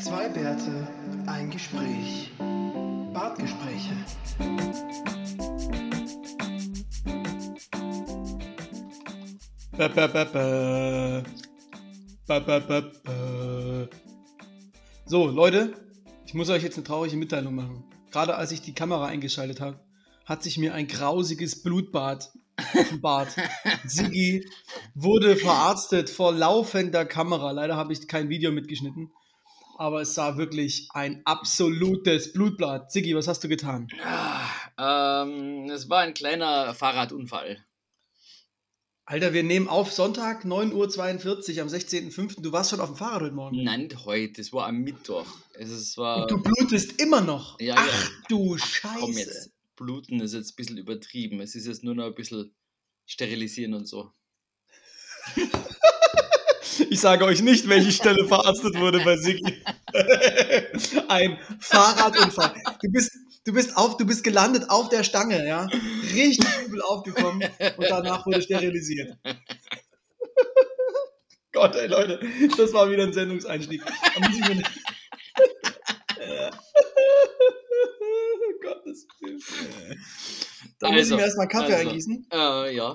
Zwei Bärte, ein Gespräch. Bartgespräche. Ba, ba, ba, ba. Ba, ba, ba, ba. So, Leute, ich muss euch jetzt eine traurige Mitteilung machen. Gerade als ich die Kamera eingeschaltet habe, hat sich mir ein grausiges Blutbad offenbart. Siggi wurde verarztet vor laufender Kamera. Leider habe ich kein Video mitgeschnitten. Aber es sah wirklich ein absolutes Blutbad. Siggi, was hast du getan? Ah, ähm, es war ein kleiner Fahrradunfall. Alter, wir nehmen auf Sonntag, 9.42 Uhr am 16.05. Du warst schon auf dem Fahrrad heute Morgen. Nein, heute, es war am Mittwoch. Es ist- es war. Und du blutest immer noch. Ja, Ach ja. du Komm Scheiße. jetzt. Bluten ist jetzt ein bisschen übertrieben. Es ist jetzt nur noch ein bisschen sterilisieren und so. Ich sage euch nicht, welche Stelle verarztet wurde bei Siggi. Ein Fahrradunfall. Du bist, du, bist auf, du bist gelandet auf der Stange, ja. Richtig übel aufgekommen und danach wurde sterilisiert. Gott, ey Leute, das war wieder ein Sendungseinstieg. Da muss ich mir Gottes Willen. Da muss ich mir erstmal Kaffee also, eingießen. Äh, ja.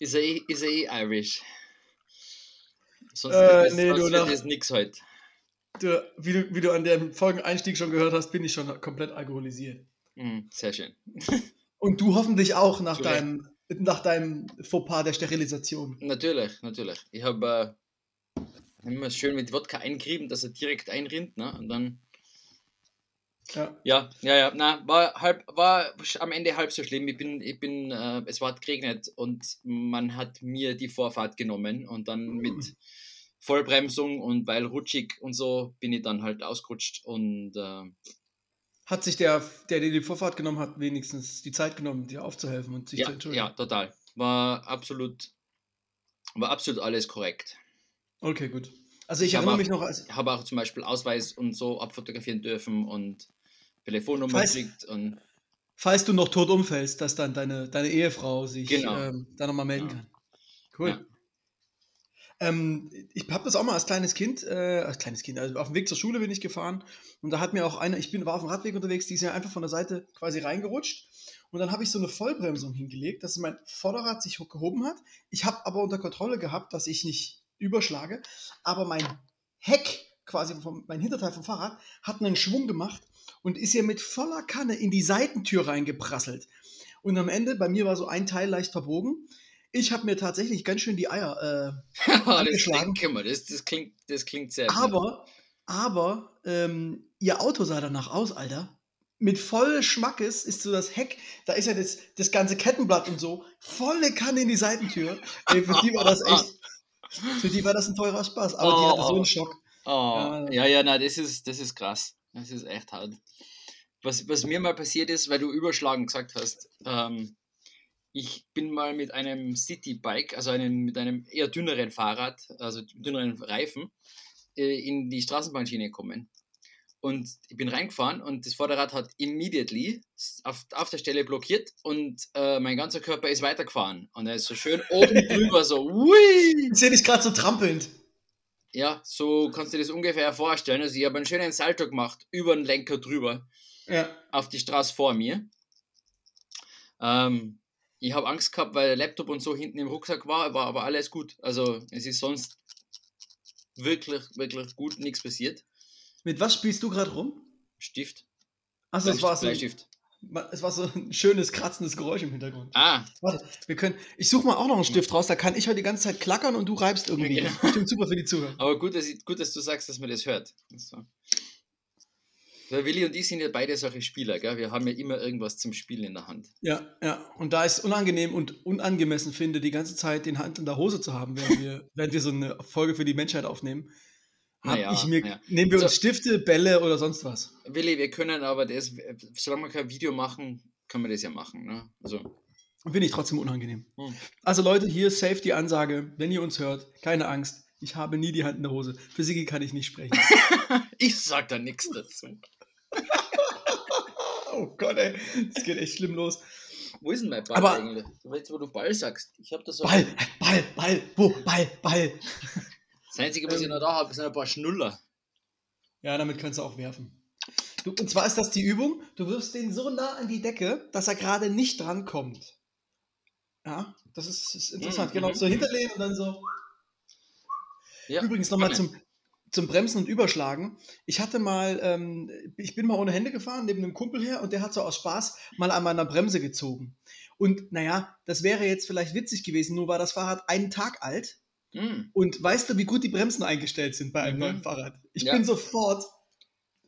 Ist er eh, ist er eh Irish? Sonst Äh, das, nee, sonst du, nach- das nix heute. Du, wie, du, wie du an dem Folgeneinstieg schon gehört hast, bin ich schon komplett alkoholisiert. Mhm, sehr schön. Und du hoffentlich auch nach deinem, nach deinem Fauxpas der Sterilisation. Natürlich, natürlich. Ich habe äh, immer schön mit Wodka eingerieben, dass er direkt einrinnt, ne? Und dann. Ja. Ja, ja, ja. Na, war halb, war am Ende halb so schlimm. Ich bin, ich bin, äh, es war geregnet und man hat mir die Vorfahrt genommen und dann mit Vollbremsung und weil rutschig und so bin ich dann halt ausgerutscht und äh, Hat sich der, der dir die Vorfahrt genommen hat, wenigstens die Zeit genommen, dir aufzuhelfen und sich ja, zu entschuldigen? ja, total. War absolut, war absolut alles korrekt. Okay, gut. Also ich Ich erinnere auch- mich noch, als, Ich habe auch zum Beispiel Ausweis und so abfotografieren dürfen und Telefonnummer Falls- gekriegt und falls du noch tot umfällst, dass dann deine, deine Ehefrau sich Genau. ähm, da nochmal melden Ja. kann. Cool. Ja. Ähm, ich habe das auch mal als kleines Kind, äh, als kleines Kind, also auf dem Weg zur Schule bin ich gefahren und da hat mir auch einer, ich bin, war auf dem Radweg unterwegs, die ist ja einfach von der Seite quasi reingerutscht und dann habe ich so eine Vollbremsung hingelegt, dass mein Vorderrad sich gehoben hat. Ich habe aber unter Kontrolle gehabt, dass ich nicht überschlage, aber mein Heck, quasi vom, mein Hinterteil vom Fahrrad, hat einen Schwung gemacht und ist hier mit voller Kanne in die Seitentür reingeprasselt. Und am Ende, bei mir war so ein Teil leicht verbogen. Ich habe mir tatsächlich ganz schön die Eier äh, das Angeschlagen. denke mal, das, das, klingt, das klingt sehr gut. Aber, aber, ähm, ihr Auto sah danach aus, Alter. Mit voll Schmackes ist so das Heck, da ist ja das, das ganze Kettenblatt und so, volle Kanne in die Seitentür. Ey, für die war das echt, für die war das ein teurer Spaß. Aber die hatte so einen Schock. Oh, Ja. ja, ja, na, das ist, das ist krass. Das ist echt hart. Was, was mir mal passiert ist, weil du überschlagen gesagt hast, ähm, ich bin mal mit einem Citybike, also einem, mit einem eher dünneren Fahrrad, also dünneren Reifen, äh, in die Straßenbahnschiene gekommen. Und ich bin reingefahren und das Vorderrad hat immediately auf, auf der Stelle blockiert und äh, mein ganzer Körper ist weitergefahren. Und er ist so schön oben drüber, so, ui! Ich sehe dich gerade so trampelnd. Ja, so kannst du dir das ungefähr vorstellen. Also ich habe einen schönen Salto gemacht, über den Lenker drüber, Ja. auf die Straße vor mir. Ähm, ich habe Angst gehabt, weil der Laptop und so hinten im Rucksack war, war aber alles gut. Also es ist sonst wirklich, wirklich gut, nichts passiert. Mit was spielst du gerade rum? Stift. Achso, es war, so, Bleistift. Es war so ein schönes, kratzendes Geräusch im Hintergrund. Ah, Warte, wir können. Ich suche mal auch noch einen Stift raus, da kann ich heute die ganze Zeit klackern und du reibst irgendwie. Ja. Das ist bestimmt super für die Zuhörer. aber gut dass, ich, gut, dass du sagst, dass man das hört. So. Weil Willi und ich sind ja beide solche Spieler, gell? Wir haben ja immer irgendwas zum Spielen in der Hand. Ja, ja. Und da ich es unangenehm und unangemessen finde, die ganze Zeit den Hand in der Hose zu haben, während wir, während wir so eine Folge für die Menschheit aufnehmen, Naja, ich mir, naja. nehmen wir uns So. Stifte, Bälle oder sonst was. Willi, wir können aber das, solange wir kein Video machen, können wir das ja machen. Ne? Also, Finde ich trotzdem unangenehm. Hm. Also Leute, hier safe die Ansage, wenn ihr uns hört, keine Angst, ich habe nie die Hand in der Hose. Für Sigi kann ich nicht sprechen. ich sag da nichts dazu. oh Gott, ey, das geht echt schlimm los. Wo ist denn mein Ball Aber- eigentlich? Du weißt, wo du Ball sagst. Ich habe das so. Ball, Ball, Ball, wo, Ball, Ball. Das Einzige, was ich Ähm. noch da habe, sind ein paar Schnuller. Ja, damit kannst du auch werfen. Du, und zwar ist das die Übung, du wirfst den so nah an die Decke, dass er gerade nicht drankommt. Ja, das ist, ist interessant. Mhm, Genau, mhm. so hinterlehnen und dann so. Ja, Übrigens nochmal zum, zum Bremsen und Überschlagen. Ich hatte mal, ähm, ich bin mal ohne Hände gefahren, neben einem Kumpel her, und der hat so aus Spaß mal an meiner Bremse gezogen. Und naja, das wäre jetzt vielleicht witzig gewesen, nur war das Fahrrad einen Tag alt. Hm. Und weißt du, wie gut die Bremsen eingestellt sind bei einem Mhm. neuen Fahrrad? Ich Ja. bin sofort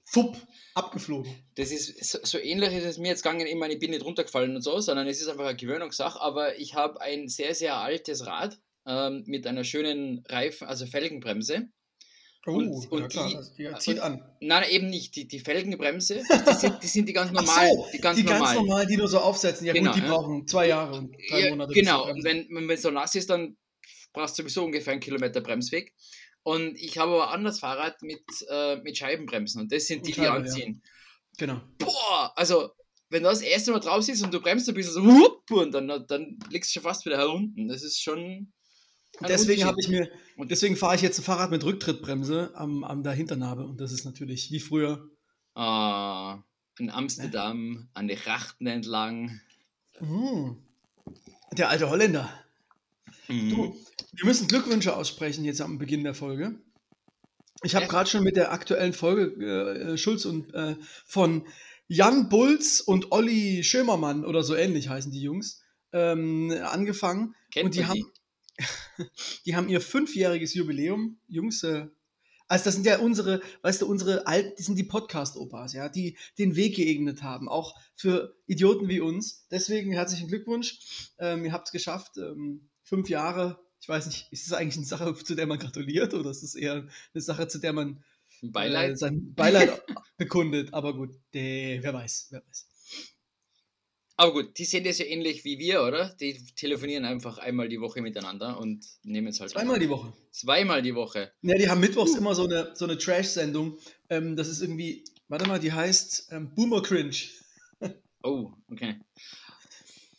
fupp, abgeflogen. Das ist so, so ähnlich ist es mir jetzt gegangen. Ich meine, ich bin nicht runtergefallen und so, sondern es ist einfach eine Gewöhnungssache. Aber ich habe ein sehr, sehr altes Rad ähm, mit einer schönen Reifen, also Felgenbremse. Oh, Und- und ja klar, die- das, die zieht und- an. Nein, eben nicht. Die, die Felgenbremse, die sind, die sind die ganz Ach normalen. so, die ganz die normalen. ganz normal, die nur so aufsetzen. Ja Genau, gut, die ja. brauchen zwei Jahre und drei Ja, Monate. genau, und wenn es so nass ist, dann brauchst du sowieso ungefähr einen Kilometer Bremsweg. Und ich habe aber ein anderes Fahrrad mit, äh, mit Scheibenbremsen und das sind die, die Scheibe, ja. anziehen. Genau. Boah, also wenn du das erste Mal drauf sitzt und du bremst ein bisschen so, wupp, und dann, dann liegst du schon fast wieder herunten. Das ist schon. Deswegen habe ich mir, Und- deswegen fahre ich jetzt ein Fahrrad mit Rücktrittbremse am, am der und das ist natürlich wie früher. Ah, in Amsterdam, an den Rachten entlang. Mm. Der alte Holländer. Mhm. Du, wir müssen Glückwünsche aussprechen jetzt am Beginn der Folge. Ich habe gerade schon mit der aktuellen Folge äh, Schulz und äh, von Jan Bulz und Olli Schömermann oder so ähnlich heißen die Jungs ähm, angefangen. Kennt und die haben, die haben ihr fünfjähriges Jubiläum, Jungs. Äh, also das sind ja unsere, weißt du, unsere alten, die sind die Podcast-Opas, ja, die den Weg geebnet haben, auch für Idioten wie uns. Deswegen herzlichen Glückwunsch. Ähm, ihr habt es geschafft. Ähm, fünf Jahre. Ich weiß nicht, ist es eigentlich eine Sache, zu der man gratuliert oder ist es eher eine Sache, zu der man Beileid. äh, sein Beileid bekundet? Aber gut, der, wer weiß, wer weiß. Aber gut, die sehen das ja ähnlich wie wir, oder? Die telefonieren einfach einmal die Woche miteinander und nehmen es halt. Zweimal die Woche. Zweimal die Woche. Ja, die haben mittwochs immer so eine, so eine Trash-Sendung. Ähm, das ist irgendwie, warte mal, die heißt ähm, Boomer Cringe. Oh, okay.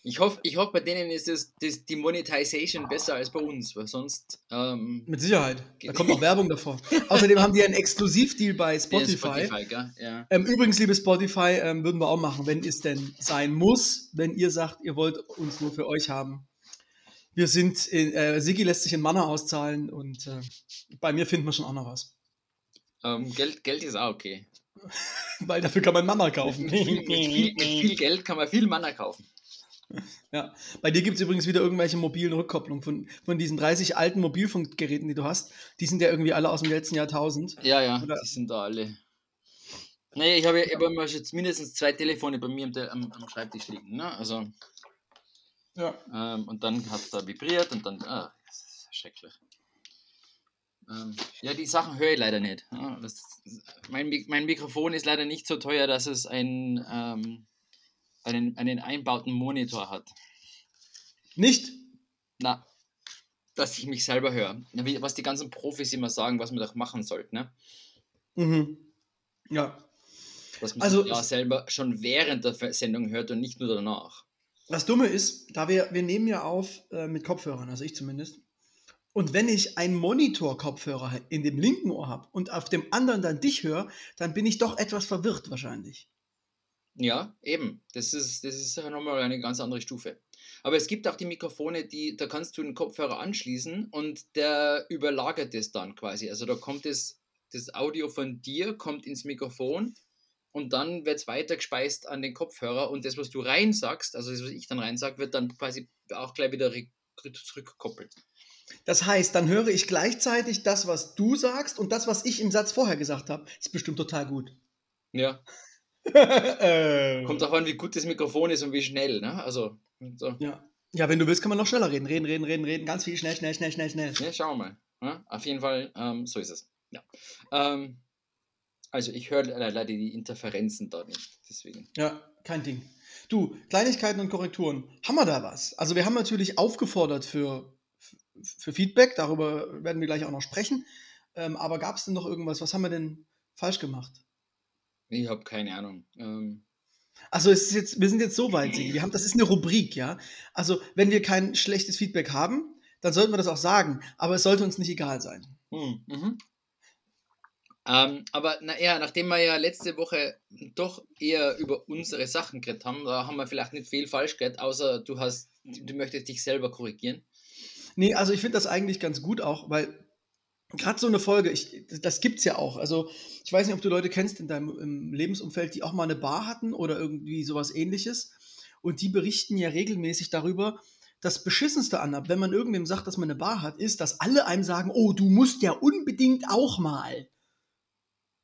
Ich hoffe, ich hoff, bei denen ist das, das, die Monetization besser als bei uns, weil sonst. Ähm, Mit Sicherheit. Da kommt auch Werbung davor. Außerdem haben die einen Exklusivdeal bei Spotify. Spotify? Ja. Ähm, übrigens, liebe Spotify, ähm, würden wir auch machen, wenn es denn sein muss, wenn ihr sagt, ihr wollt uns nur für euch haben. Wir sind, in, äh, Sigi lässt sich in Manner auszahlen und äh, bei mir finden wir schon auch noch was. Ähm, Geld, Geld ist auch okay. Weil dafür kann man Mit kaufen. viel, mit, viel, mit viel Geld kann man viel Mana kaufen. Ja. Bei dir gibt es übrigens wieder irgendwelche mobilen Rückkopplungen von, von diesen 30 alten Mobilfunkgeräten, die du hast. Die sind ja irgendwie alle aus dem letzten Jahrtausend. Ja, ja, Oder- die sind da alle. Naja, ich habe ja hab schon mindestens zwei Telefone bei mir am, am, Schreibtisch liegen. Ne? Also, Ja. ähm, und dann hat es da vibriert und dann. Ah, das ist schrecklich. Ähm, ja, die Sachen höre ich leider nicht. Ja, das, mein, mein Mikrofon ist leider nicht so teuer, dass es ein, ähm, einen, einen einbauten Monitor hat. Nicht? Na, dass ich mich selber höre. Was die ganzen Profis immer sagen, was man doch machen sollte. Ne? Mhm. Ja. Dass man Also- sich ja selber schon während der Sendung hört und nicht nur danach. Das Dumme ist, da wir, wir nehmen ja auf äh, mit Kopfhörern, also ich zumindest. Und wenn ich einen Monitor-Kopfhörer in dem linken Ohr habe und auf dem anderen dann dich höre, dann bin ich doch etwas verwirrt wahrscheinlich. Ja, eben. Das ist, das ist nochmal eine ganz andere Stufe. Aber es gibt auch die Mikrofone, die, da kannst du den Kopfhörer anschließen und der überlagert es dann quasi. Also da kommt das, das Audio von dir, kommt ins Mikrofon und dann wird es weitergespeist an den Kopfhörer und das, was du rein sagst, also das, was ich dann rein sage, wird dann quasi auch gleich wieder zurückgekoppelt. Das heißt, dann höre ich gleichzeitig das, was du sagst und das, was ich im Satz vorher gesagt habe. Ist bestimmt total gut. Ja. Kommt auch an, wie gut das Mikrofon ist und wie schnell, ne? Also, so. ja. ja, wenn du willst, kann man noch schneller reden. Reden, reden, reden, reden. Ganz viel. Schnell, schnell, schnell, schnell, schnell. Ja, schauen wir mal. Ja, auf jeden Fall, ähm, so ist es. Ja. Ähm, also ich höre le- leider die Interferenzen da nicht. Deswegen. Ja, kein Ding. Du, Kleinigkeiten und Korrekturen. Haben wir da was? Also wir haben natürlich aufgefordert für, für Feedback, darüber werden wir gleich auch noch sprechen. Ähm, aber gab es denn noch irgendwas? Was haben wir denn falsch gemacht? Ich habe keine Ahnung. Ähm, Also es ist jetzt, wir sind jetzt so weit, wir haben, das ist eine Rubrik, ja. Also wenn wir kein schlechtes Feedback haben, dann sollten wir das auch sagen, aber es sollte uns nicht egal sein. Hm, mhm. Ähm, aber na, ja, nachdem wir ja letzte Woche doch eher über unsere Sachen geredet haben, da haben wir vielleicht nicht viel falsch geredet, außer du hast, du möchtest dich selber korrigieren. Nee, also ich finde das eigentlich ganz gut auch, weil gerade so eine Folge, ich, das gibt's ja auch. Also ich weiß nicht, ob du Leute kennst in deinem Lebensumfeld, die auch mal eine Bar hatten oder irgendwie sowas ähnliches. Und die berichten ja regelmäßig darüber, das Beschissenste an, wenn man irgendwem sagt, dass man eine Bar hat, ist, dass alle einem sagen, oh, du musst ja unbedingt auch mal.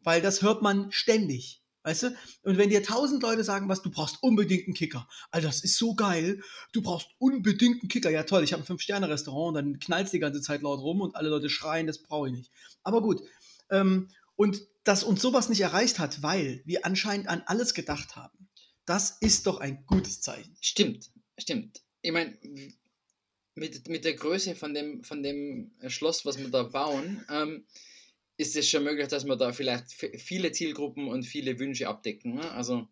Weil das hört man ständig. Weißt du? Und wenn dir tausend Leute sagen, was, du brauchst unbedingt einen Kicker. Alter, das ist so geil. Du brauchst unbedingt einen Kicker. Ja, toll, ich habe ein Fünf-Sterne-Restaurant dann knallt die ganze Zeit laut rum und alle Leute schreien, das brauche ich nicht. Aber gut. Ähm, und dass uns sowas nicht erreicht hat, weil wir anscheinend an alles gedacht haben, das ist doch ein gutes Zeichen. Stimmt, stimmt. Ich meine, mit, mit der Größe von dem, von dem Schloss, was wir da bauen, ähm, ist es schon möglich, dass wir da vielleicht viele Zielgruppen und viele Wünsche abdecken. Ne? Also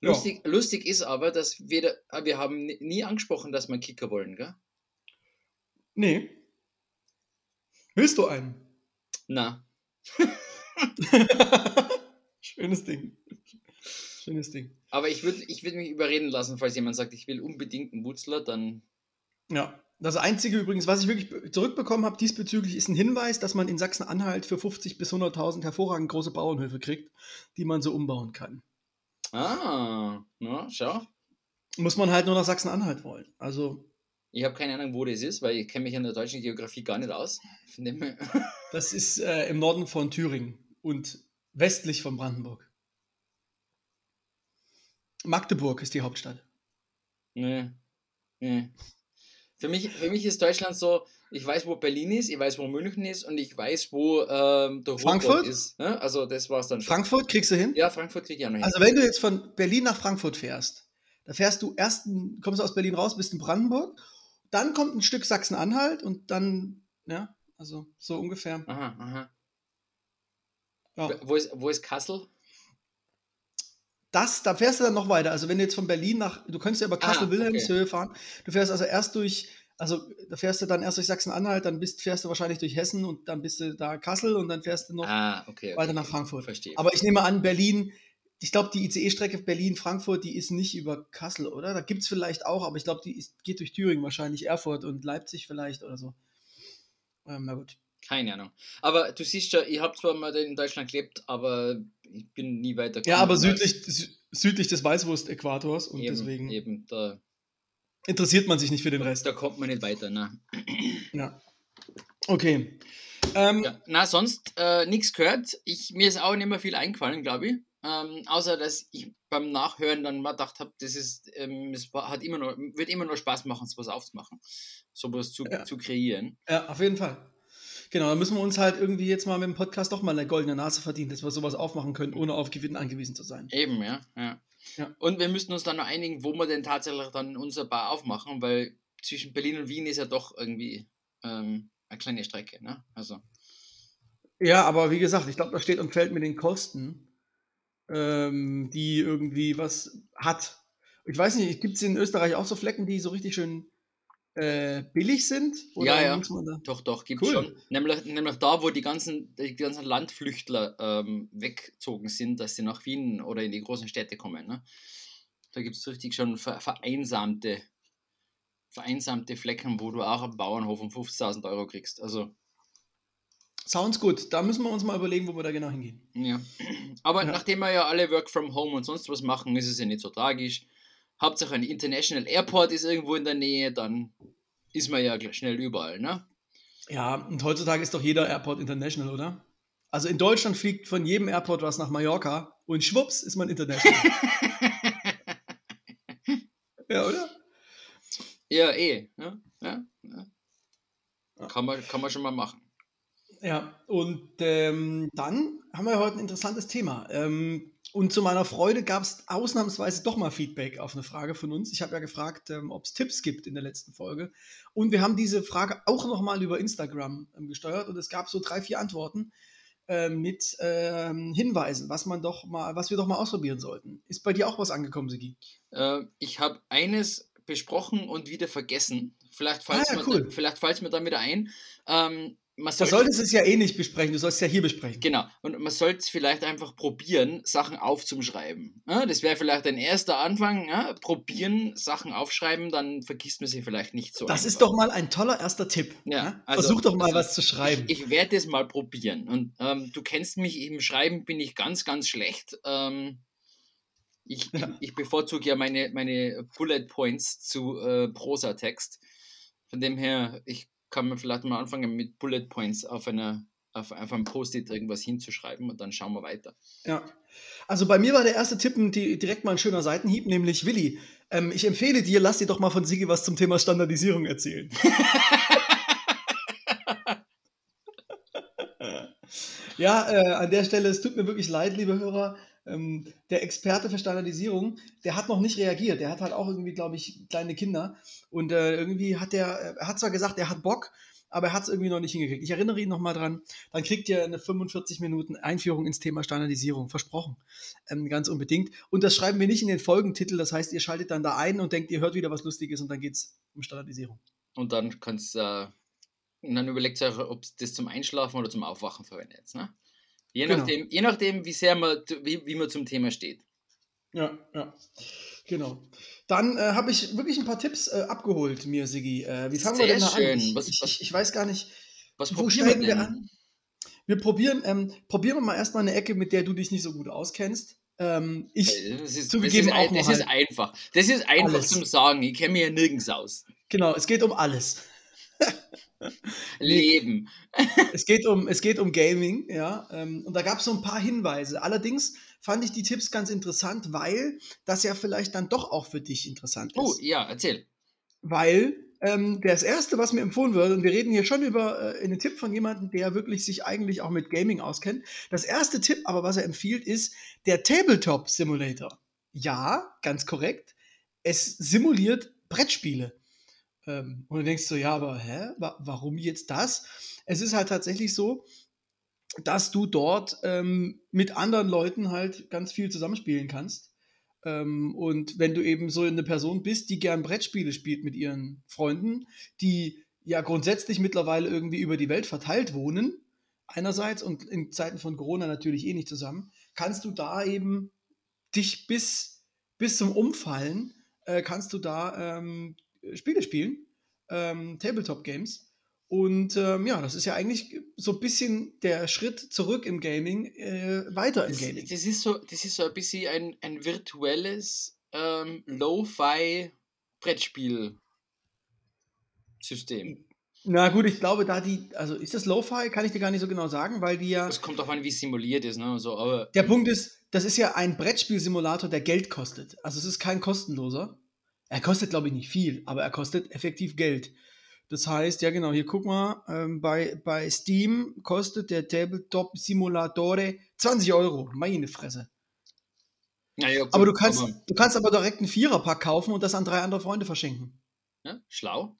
Ja. lustig, lustig ist aber, dass wir, da, wir haben nie angesprochen, dass wir Kicker wollen, gell? Nee. Willst du einen? Na, Schönes Ding. Schönes Ding. aber ich würde ich würd mich überreden lassen, falls jemand sagt, ich will unbedingt einen Wutzler, dann Ja. Das Einzige übrigens, was ich wirklich be- zurückbekommen habe diesbezüglich, ist ein Hinweis, dass man in Sachsen-Anhalt für 50 bis 100.000 hervorragend große Bauernhöfe kriegt, die man so umbauen kann. Ah, na, schau. Muss man halt nur nach Sachsen-Anhalt wollen. Also, Ich habe keine Ahnung, wo das ist, weil ich kenne mich in der deutschen Geografie gar nicht aus. Das ist äh, im Norden von Thüringen und westlich von Brandenburg. Magdeburg ist die Hauptstadt. nee, nee. Für mich, für mich ist Deutschland so, ich weiß, wo Berlin ist, ich weiß, wo München ist und ich weiß, wo ähm, der Frankfurt? ist. Ne? Also das war's dann schon. Frankfurt kriegst du hin? Ja, Frankfurt kriege ich auch noch hin. Also wenn du jetzt von Berlin nach Frankfurt fährst, da fährst du erst, kommst du aus Berlin raus, bist in Brandenburg, dann kommt ein Stück Sachsen-Anhalt und dann, ja, also so ungefähr. Aha, aha. Ja. Wo, ist, wo ist Kassel? Das, da fährst du dann noch weiter. Also wenn du jetzt von Berlin nach, du könntest ja über Ah, Kassel-Wilhelmshöhe fahren, du fährst also erst durch, also da fährst du dann erst durch Sachsen-Anhalt, dann bist, fährst du wahrscheinlich durch Hessen und dann bist du da Kassel und dann fährst du noch Ah, okay. okay weiter nach okay. Frankfurt. Verstehe. Aber ich nehme an, Berlin, ich glaube, die ICE-Strecke Berlin-Frankfurt, die ist nicht über Kassel, oder? Da gibt es vielleicht auch, aber ich glaube, die ist, geht durch Thüringen wahrscheinlich, Erfurt und Leipzig vielleicht oder so. Ähm, na gut. Keine Ahnung. Aber du siehst ja, ich habe zwar mal in Deutschland gelebt, aber ich bin nie weiter Ja, aber südlich, sü- südlich des Weißwurst-Äquators und eben, deswegen Eben, da, interessiert man sich nicht für den Rest. da kommt man nicht weiter. Ne? Ja. Okay. Ähm, Ja, na, sonst äh, nichts gehört. Ich, mir ist auch nicht mehr viel eingefallen, glaube ich. Ähm, außer, dass ich beim Nachhören dann mal gedacht habe, das ist, ähm, es hat immer noch, wird immer noch Spaß machen, sowas aufzumachen. Sowas zu, Ja. zu kreieren. Ja, auf jeden Fall. Genau, da müssen wir uns halt irgendwie jetzt mal mit dem Podcast doch mal eine goldene Nase verdienen, dass wir sowas aufmachen können, ohne auf Gewinn angewiesen zu sein. Eben, ja. ja. Ja. Und wir müssten uns dann noch einigen, wo wir denn tatsächlich dann unser Bar aufmachen, weil zwischen Berlin und Wien ist ja doch irgendwie ähm, eine kleine Strecke. Ne? Also, Ja, aber wie gesagt, ich glaube, da steht und fällt mit den Kosten, ähm, die irgendwie was hat. Ich weiß nicht, gibt es in Österreich auch so Flecken, die so richtig schön äh, billig sind? Ja, ja. muss man da? doch, doch, gibt Cool. schon. Nämlich, nämlich da, wo die ganzen, die ganzen Landflüchtler ähm, weggezogen sind, dass sie nach Wien oder in die großen Städte kommen. Ne? Da gibt es richtig schon ver vereinsamte, vereinsamte Flecken, wo du auch am Bauernhof um 50.000 Euro kriegst. Also, Sounds gut. Da müssen wir uns mal überlegen, wo wir da genau hingehen. Ja. Aber Ja. nachdem wir ja alle Work from Home und sonst was machen, ist es ja nicht so tragisch. Hauptsache ein International Airport ist irgendwo in der Nähe, dann ist man ja gleich schnell überall, ne? Ja, und heutzutage ist doch jeder Airport international, oder? Also in Deutschland fliegt von jedem Airport was nach Mallorca und schwupps ist man international. ja, oder? ja, eh. Ne? Ja, ja. Ja. Kann, man, kann man schon mal machen. Ja, und ähm, dann haben wir heute ein interessantes Thema. Ähm, und zu meiner Freude gab es ausnahmsweise doch mal Feedback auf eine Frage von uns. Ich habe ja gefragt, ähm, ob es Tipps gibt in der letzten Folge. Und wir haben diese Frage auch nochmal über Instagram ähm, gesteuert und es gab so drei, vier Antworten ähm, mit ähm, Hinweisen, was man doch mal, was wir doch mal ausprobieren sollten. Ist bei dir auch was angekommen, Sigi? Äh, ich habe eines besprochen und wieder vergessen. Vielleicht fällt Ah, ja, mir, cool. vielleicht fällt's mir dann wieder ein. Ähm, man Du soll, solltest es ja eh nicht besprechen, du sollst es ja hier besprechen. genau, und man sollte vielleicht einfach probieren, Sachen aufzuschreiben. Ja, das wäre vielleicht ein erster Anfang. Ja? Probieren, Sachen aufschreiben, dann vergisst man sie vielleicht nicht so. Das einfach. ist doch mal ein toller erster Tipp. Ja, Ja? also- Versuch doch mal also was zu schreiben. Ich, ich werde es mal probieren. Und ähm, du kennst mich, im Schreiben bin ich ganz, ganz schlecht. Ähm, ich, Ja. ich bevorzuge ja meine, meine Bullet Points zu äh, Prosatext. Von dem her, ich kann mir vielleicht mal anfangen mit Bullet Points auf einer auf, auf einem Post-it irgendwas hinzuschreiben und dann schauen wir weiter. Ja. Also bei mir war der erste Tipp die, direkt mal ein schöner Seitenhieb, nämlich Willi. Ähm, ich empfehle dir, lass dir doch mal von Sigi was zum Thema Standardisierung erzählen. ja, äh, an der Stelle, es tut mir wirklich leid, liebe Hörer. Ähm, der Experte für Standardisierung, der hat noch nicht reagiert. Der hat halt auch irgendwie, glaube ich, kleine Kinder. Und äh, irgendwie hat der, er hat zwar gesagt, er hat Bock, aber er hat es irgendwie noch nicht hingekriegt. Ich erinnere ihn nochmal dran, dann kriegt ihr eine 45 Minuten Einführung ins Thema Standardisierung. Versprochen. Ähm, ganz unbedingt. Und das schreiben wir nicht in den Folgentitel. Das heißt, ihr schaltet dann da ein und denkt, ihr hört wieder was Lustiges und dann geht es um Standardisierung. Und dann kannst äh, und dann überlegt euch, ob ihr das zum Einschlafen oder zum Aufwachen verwendet. Ne? Je, Genau. nachdem, je nachdem, wie sehr man, wie, wie man zum Thema steht. Ja, ja. Genau. Dann äh, habe ich wirklich ein paar Tipps äh, abgeholt, mir, Sigi. Äh, wie fangen wir Sehr denn da schön. an? Ich, Was- ich, was- ich, weiß gar nicht. Was Wo wir steigen wir denn? an? Wir probieren, ähm, probieren wir mal erstmal eine Ecke, mit der du dich nicht so gut auskennst. Ähm, ich, Das ist, Zugegeben das ist, auch das ist einfach. Das ist einfach Alles. zum Sagen. Ich kenne mich ja nirgends aus. genau, es geht um alles. Leben. es geht um, es geht um Gaming, ja. Ähm, und da gab es so ein paar Hinweise. Allerdings fand ich die Tipps ganz interessant, weil das ja vielleicht dann doch auch für dich interessant ist. Oh, ja, erzähl. Weil ähm, das erste, was mir empfohlen wird, und wir reden hier schon über äh, einen Tipp von jemandem, der wirklich sich eigentlich auch mit Gaming auskennt. Das erste Tipp, aber was er empfiehlt, ist der Tabletop Simulator. Ja, ganz korrekt. Es simuliert Brettspiele. Ähm, und du denkst so, ja, aber hä, Wa warum jetzt das? Es ist halt tatsächlich so, dass du dort ähm, mit anderen Leuten halt ganz viel zusammenspielen kannst. Ähm, und wenn du eben so eine Person bist, die gern Brettspiele spielt mit ihren Freunden, die ja grundsätzlich mittlerweile irgendwie über die Welt verteilt wohnen, einerseits und in Zeiten von Corona natürlich eh nicht zusammen, kannst du da eben dich bis, bis zum Umfallen, äh, kannst du da ähm, Spiele spielen, ähm, Tabletop-Games. Und ähm, ja, das ist ja eigentlich so ein bisschen der Schritt zurück im Gaming, äh, weiter im Das, Gaming. das, ist so, das ist so ein bisschen ein, ein virtuelles ähm, Lo-Fi-Brettspiel-System. Na gut, ich glaube, da die, also ist das Lo-Fi, kann ich dir gar nicht so genau sagen, weil die ja, Es kommt auch an, wie es simuliert ist, ne? So, aber der Punkt ist, das ist ja ein Brettspielsimulator, der Geld kostet. Also es ist kein kostenloser. Er kostet, glaube ich, nicht viel, aber er kostet effektiv Geld. Das heißt, ja genau, hier guck mal, ähm, bei, bei Steam kostet der Tabletop Simulatore 20 Euro. Meine Fresse. naja, gut, Aber du kannst, aber, du kannst aber direkt einen Viererpack kaufen und das an drei andere Freunde verschenken. ja, schlau.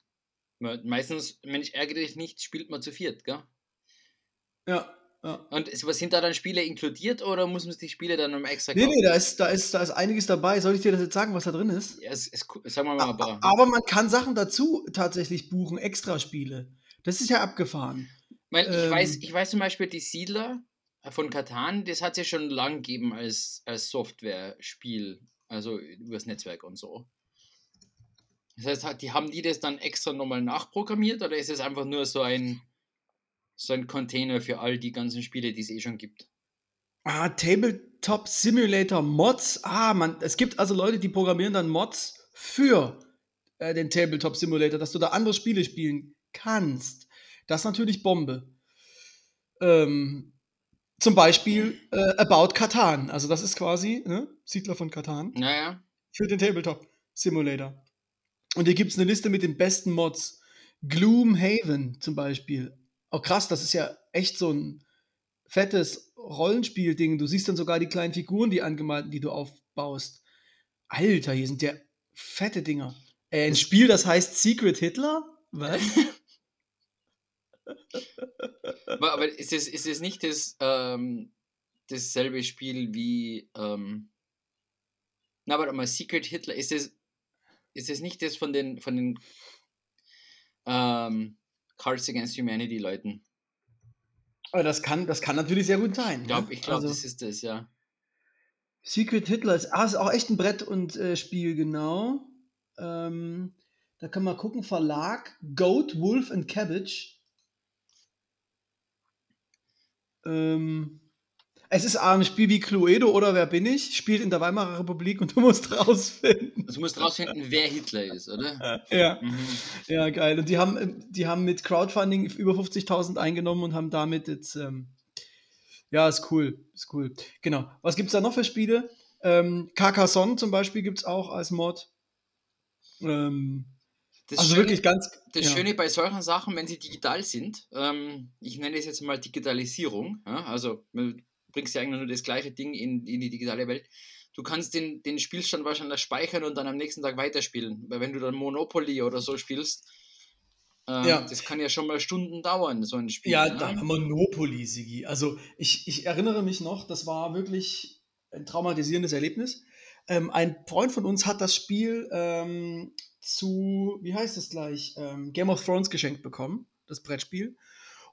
Me- Meistens, Mensch, ärgere dich nicht, spielt man zu viert, gell? Ja, ja. Und sind da dann Spiele inkludiert oder muss man die Spiele dann um extra Nee, nee, da ist, da, ist, da ist einiges dabei. Soll ich dir das jetzt sagen, was da drin ist? Ja, es, es, sagen wir mal, aber, Aber man kann Sachen dazu tatsächlich buchen, Extraspiele. Das ist ja abgefahren. weil ich, ähm, weiß, ich weiß zum Beispiel, die Siedler von Katan, das hat es ja schon lang gegeben als, als Software-Spiel, also übers Netzwerk und so. Das heißt, die, haben die das dann extra nochmal nachprogrammiert oder ist es einfach nur so ein, so ein Container für all die ganzen Spiele, die es eh schon gibt? Ah, Tabletop Simulator Mods. Ah, man, es gibt also Leute, die programmieren dann Mods für äh, den Tabletop Simulator, dass du da andere Spiele spielen kannst. Das ist natürlich Bombe. Ähm, zum Beispiel äh, About Katan. Also das ist quasi ne, Siedler von Katan. Naja, für den Tabletop Simulator. Und hier gibt es eine Liste mit den besten Mods. Gloomhaven zum Beispiel. Auch krass, das ist ja echt so ein fettes Rollenspiel-Ding. Du siehst dann sogar die kleinen Figuren, die angemalten, die du aufbaust. Alter, hier sind ja fette Dinger. Äh, ein Spiel, das heißt Secret Hitler? Was? aber, ist, es, ist nicht das, ähm, dasselbe Spiel wie. Ähm, na, warte mal, Secret Hitler, ist es, ist nicht das von den, von den ähm, Cards Against Humanity Leuten? Aber das kann, das kann natürlich sehr gut sein. Ich glaube, ne? ich glaub, Also, das ist das, ja. Secret Hitler ist, ah, ist auch echt ein Brett und äh, Spiel, genau. Ähm, da kann man gucken, Verlag Goat, Wolf and Cabbage. Ähm, es ist ein Spiel wie Cluedo oder Wer bin ich? Spielt in der Weimarer Republik und du musst rausfinden. Du musst rausfinden, wer Hitler ist, oder? Ja, Mhm. ja, geil. Und die haben, ähm, die haben mit Crowdfunding über 50.000 eingenommen und haben damit jetzt, ähm, ja, ist cool, ist cool. Genau. Was gibt es da noch für Spiele? Ähm, Carcassonne zum Beispiel gibt es auch als Mod. Ähm, Das also Schöne- wirklich ganz. Das ja. Schöne bei solchen Sachen, wenn sie digital sind, ähm, ich nenne es jetzt mal Digitalisierung, ja, also bringst ja eigentlich nur das gleiche Ding in, in die digitale Welt. Du kannst den, den Spielstand wahrscheinlich speichern und dann am nächsten Tag weiterspielen. Weil wenn du dann Monopoly oder so spielst, ähm, Ja. das kann ja schon mal Stunden dauern, so ein Spiel. Ja, ne? Monopoly, Sigi. Also ich, ich erinnere mich noch, das war wirklich ein traumatisierendes Erlebnis. Ähm, ein Freund von uns hat das Spiel ähm, zu, wie heißt es gleich, ähm, Game of Thrones geschenkt bekommen, das Brettspiel.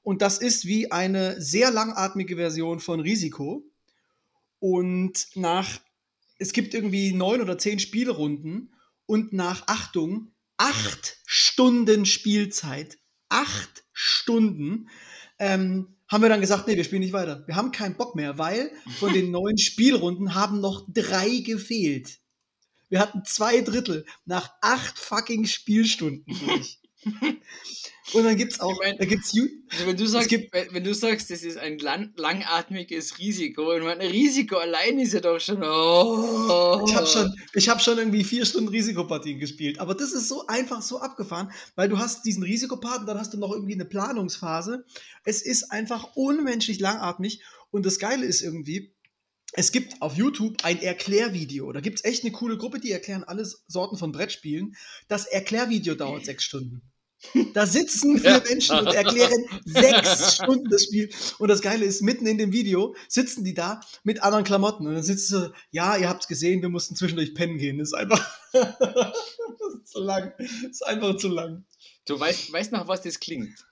Und das ist wie eine sehr langatmige Version von Risiko. Und nach, es gibt irgendwie neun oder zehn Spielrunden und nach, Achtung, acht Stunden Spielzeit, acht Stunden, ähm, haben wir dann gesagt, nee, wir spielen nicht weiter. Wir haben keinen Bock mehr, weil von den neun Spielrunden haben noch drei gefehlt. Wir hatten zwei Drittel nach acht fucking Spielstunden durch. Und dann gibt's auch, Ich mein- da gibt's Also wenn du sagst, gibt- wenn, du sagst, das ist ein lang, langatmiges Risiko, und mein Risiko allein ist ja doch schon. Oh, Ich habe schon, ich schon irgendwie vier Stunden Risikopartien gespielt. Aber das ist so einfach so abgefahren, weil du hast diesen Risikopart und dann hast du noch irgendwie eine Planungsphase. Es ist einfach unmenschlich langatmig. Und das Geile ist irgendwie, es gibt auf YouTube ein Erklärvideo. Da gibt es echt eine coole Gruppe, die erklären alle Sorten von Brettspielen. Das Erklärvideo dauert sechs Stunden. Da sitzen vier Ja. Menschen und erklären sechs Stunden das Spiel. Und das Geile ist, mitten in dem Video sitzen die da mit anderen Klamotten. Und dann sitzen sie so, ja, ihr habt es gesehen, wir mussten zwischendurch pennen gehen. Das ist einfach das ist zu lang. Das ist einfach zu lang. Du weißt, weißt nach was das klingt.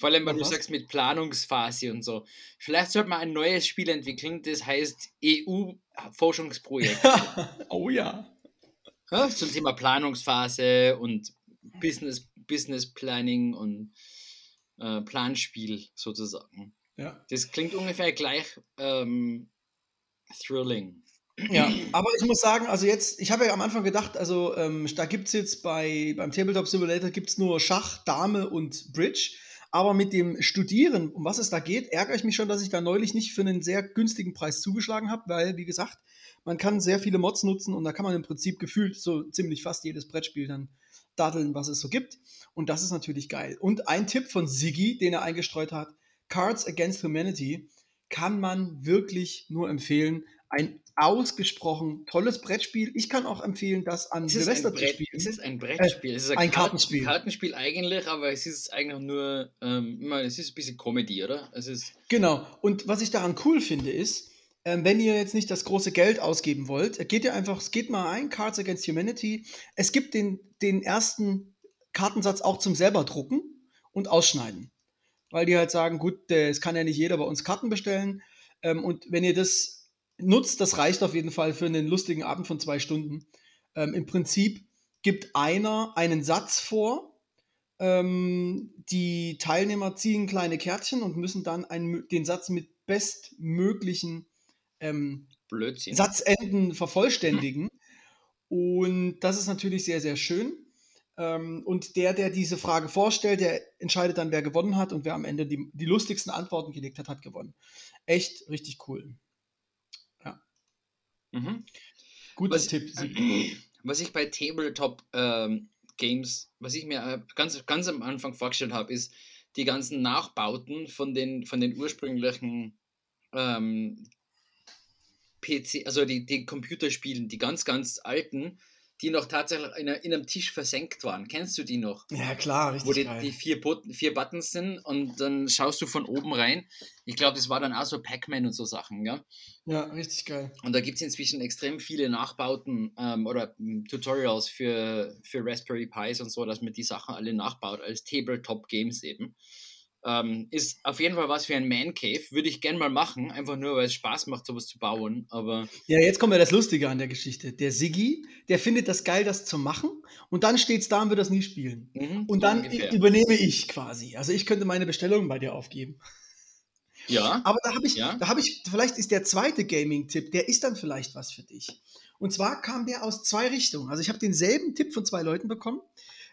Vor allem, wenn Nach du sagst mit Planungsphase und so. Vielleicht sollte man ein neues Spiel entwickeln, das heißt EU-Forschungsprojekt. oh ja. ja, zum Thema Planungsphase und Business, Business Planning und äh, Planspiel sozusagen. Ja. Das klingt ungefähr gleich ähm, thrilling. Ja, aber ich muss sagen, also jetzt, ich habe ja am Anfang gedacht, also ähm, da gibt es jetzt bei, beim Tabletop Simulator gibt es nur Schach, Dame und Bridge. Aber mit dem Studieren, um was es da geht, ärgere ich mich schon, dass ich da neulich nicht für einen sehr günstigen Preis zugeschlagen habe, weil, wie gesagt, man kann sehr viele Mods nutzen und da kann man im Prinzip gefühlt so ziemlich fast jedes Brettspiel dann daddeln, was es so gibt. Und das ist natürlich geil. Und ein Tipp von Siggi, den er eingestreut hat, Cards Against Humanity, kann man wirklich nur empfehlen. Ein ausgesprochen tolles Brettspiel. Ich kann auch empfehlen, das an ist, Silvester ein zu spielen. es ist ein Brettspiel. es ist ein Karten- Kartenspiel. Kartenspiel eigentlich, aber es ist eigentlich nur, ähm, ich meine, es ist ein bisschen Comedy, oder? Es ist, Genau. Und was ich daran cool finde, ist, ähm, wenn ihr jetzt nicht das große Geld ausgeben wollt, geht ihr einfach, geht mal ein, Cards Against Humanity. Es gibt den, den ersten Kartensatz auch zum selber drucken und ausschneiden. Weil die halt sagen, gut, äh, es kann ja nicht jeder bei uns Karten bestellen. Ähm, und wenn ihr das nutzt, das reicht auf jeden Fall für einen lustigen Abend von zwei Stunden. Ähm, Im Prinzip gibt einer einen Satz vor. Ähm, die Teilnehmer ziehen kleine Kärtchen und müssen dann einen, den Satz mit bestmöglichen ähm, Blödsinn. Satzenden vervollständigen. Und das ist natürlich sehr, sehr schön. Ähm, und der, der diese Frage vorstellt, der entscheidet dann, wer gewonnen hat und wer am Ende die, die lustigsten Antworten gelegt hat, hat gewonnen. Echt richtig cool. Mhm. Guter Was- Tipp. Was ich bei Tabletop ähm, Games, was ich mir äh, ganz, ganz am Anfang vorgestellt habe, ist die ganzen Nachbauten von den, von den ursprünglichen ähm, PC, also die, die Computerspielen, die ganz, ganz alten, die noch tatsächlich in, einem Tisch versenkt waren. Kennst du die noch? Ja, klar, richtig wo die, die vier, But vier Buttons sind und dann schaust du von oben rein. Ich glaube, das war dann auch so Pac-Man und so Sachen, ja. ja, richtig geil. Und da gibt es inzwischen extrem viele Nachbauten ähm, oder m, Tutorials für, für Raspberry Pis und so, dass man die Sachen alle nachbaut als Tabletop-Games eben. Ähm, ist auf jeden Fall was für ein Man Cave. Würde ich gern mal machen, einfach nur, weil es Spaß macht, sowas zu bauen. Aber Ja, jetzt kommt ja das Lustige an der Geschichte. Der Siggi, der findet das geil, das zu machen. Und dann steht's da und wird das nie spielen. mhm, Und dann ungefähr. übernehme ich quasi. Also ich könnte meine Bestellungen bei dir aufgeben. Ja, Aber da habe ich, Ja. da habe ich, vielleicht ist der zweite Gaming-Tipp, der ist dann vielleicht was für dich. Und zwar kam der aus zwei Richtungen. Also ich habe denselben Tipp von zwei Leuten bekommen.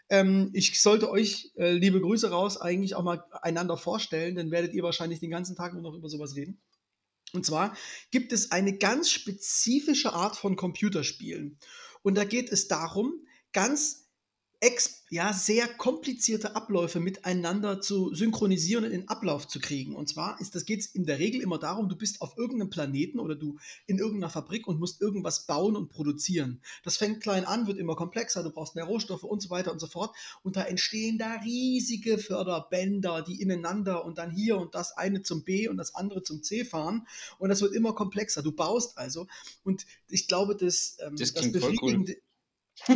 Ähm, ich sollte euch, äh, liebe Grüße raus, eigentlich auch mal einander vorstellen, dann werdet ihr wahrscheinlich den ganzen Tag nur noch über sowas reden. Und zwar gibt es eine ganz spezifische Art von Computerspielen. Und da geht es darum, ganz ex ja, sehr komplizierte Abläufe miteinander zu synchronisieren und in Ablauf zu kriegen. Und zwar ist das geht es in der Regel immer darum, du bist auf irgendeinem Planeten oder du in irgendeiner Fabrik und musst irgendwas bauen und produzieren. Das fängt klein an, wird immer komplexer, du brauchst mehr Rohstoffe und so weiter und so fort. Und da entstehen da riesige Förderbänder, die ineinander und dann hier und das eine zum B und das andere zum C fahren. Und das wird immer komplexer. Du baust also. Und ich glaube, das, ähm, Das das, voll cool.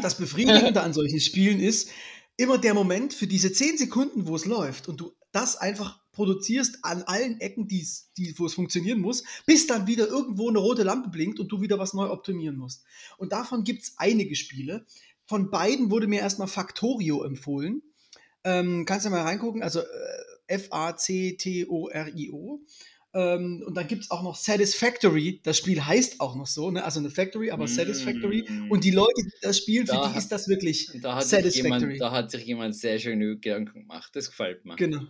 Das Befriedigende an solchen Spielen ist, immer der Moment für diese 10 Sekunden, wo es läuft und du das einfach produzierst an allen Ecken, die's, die, wo es funktionieren muss, bis dann wieder irgendwo eine rote Lampe blinkt und du wieder was neu optimieren musst. Und davon gibt es einige Spiele. Von beiden wurde mir erstmal Factorio empfohlen. Ähm, kannst du mal reingucken, also äh, F-A-C-T-O-R-I-O. Ähm, und dann gibt es auch noch Satisfactory. Das Spiel heißt auch noch so, ne? also eine Factory, aber Satisfactory. Mm. Und die Leute, die das spielen, für Da die hat- ist das wirklich da Satisfactory. jemand, da hat sich jemand sehr schöne Gedanken gemacht. Das gefällt mir. Genau.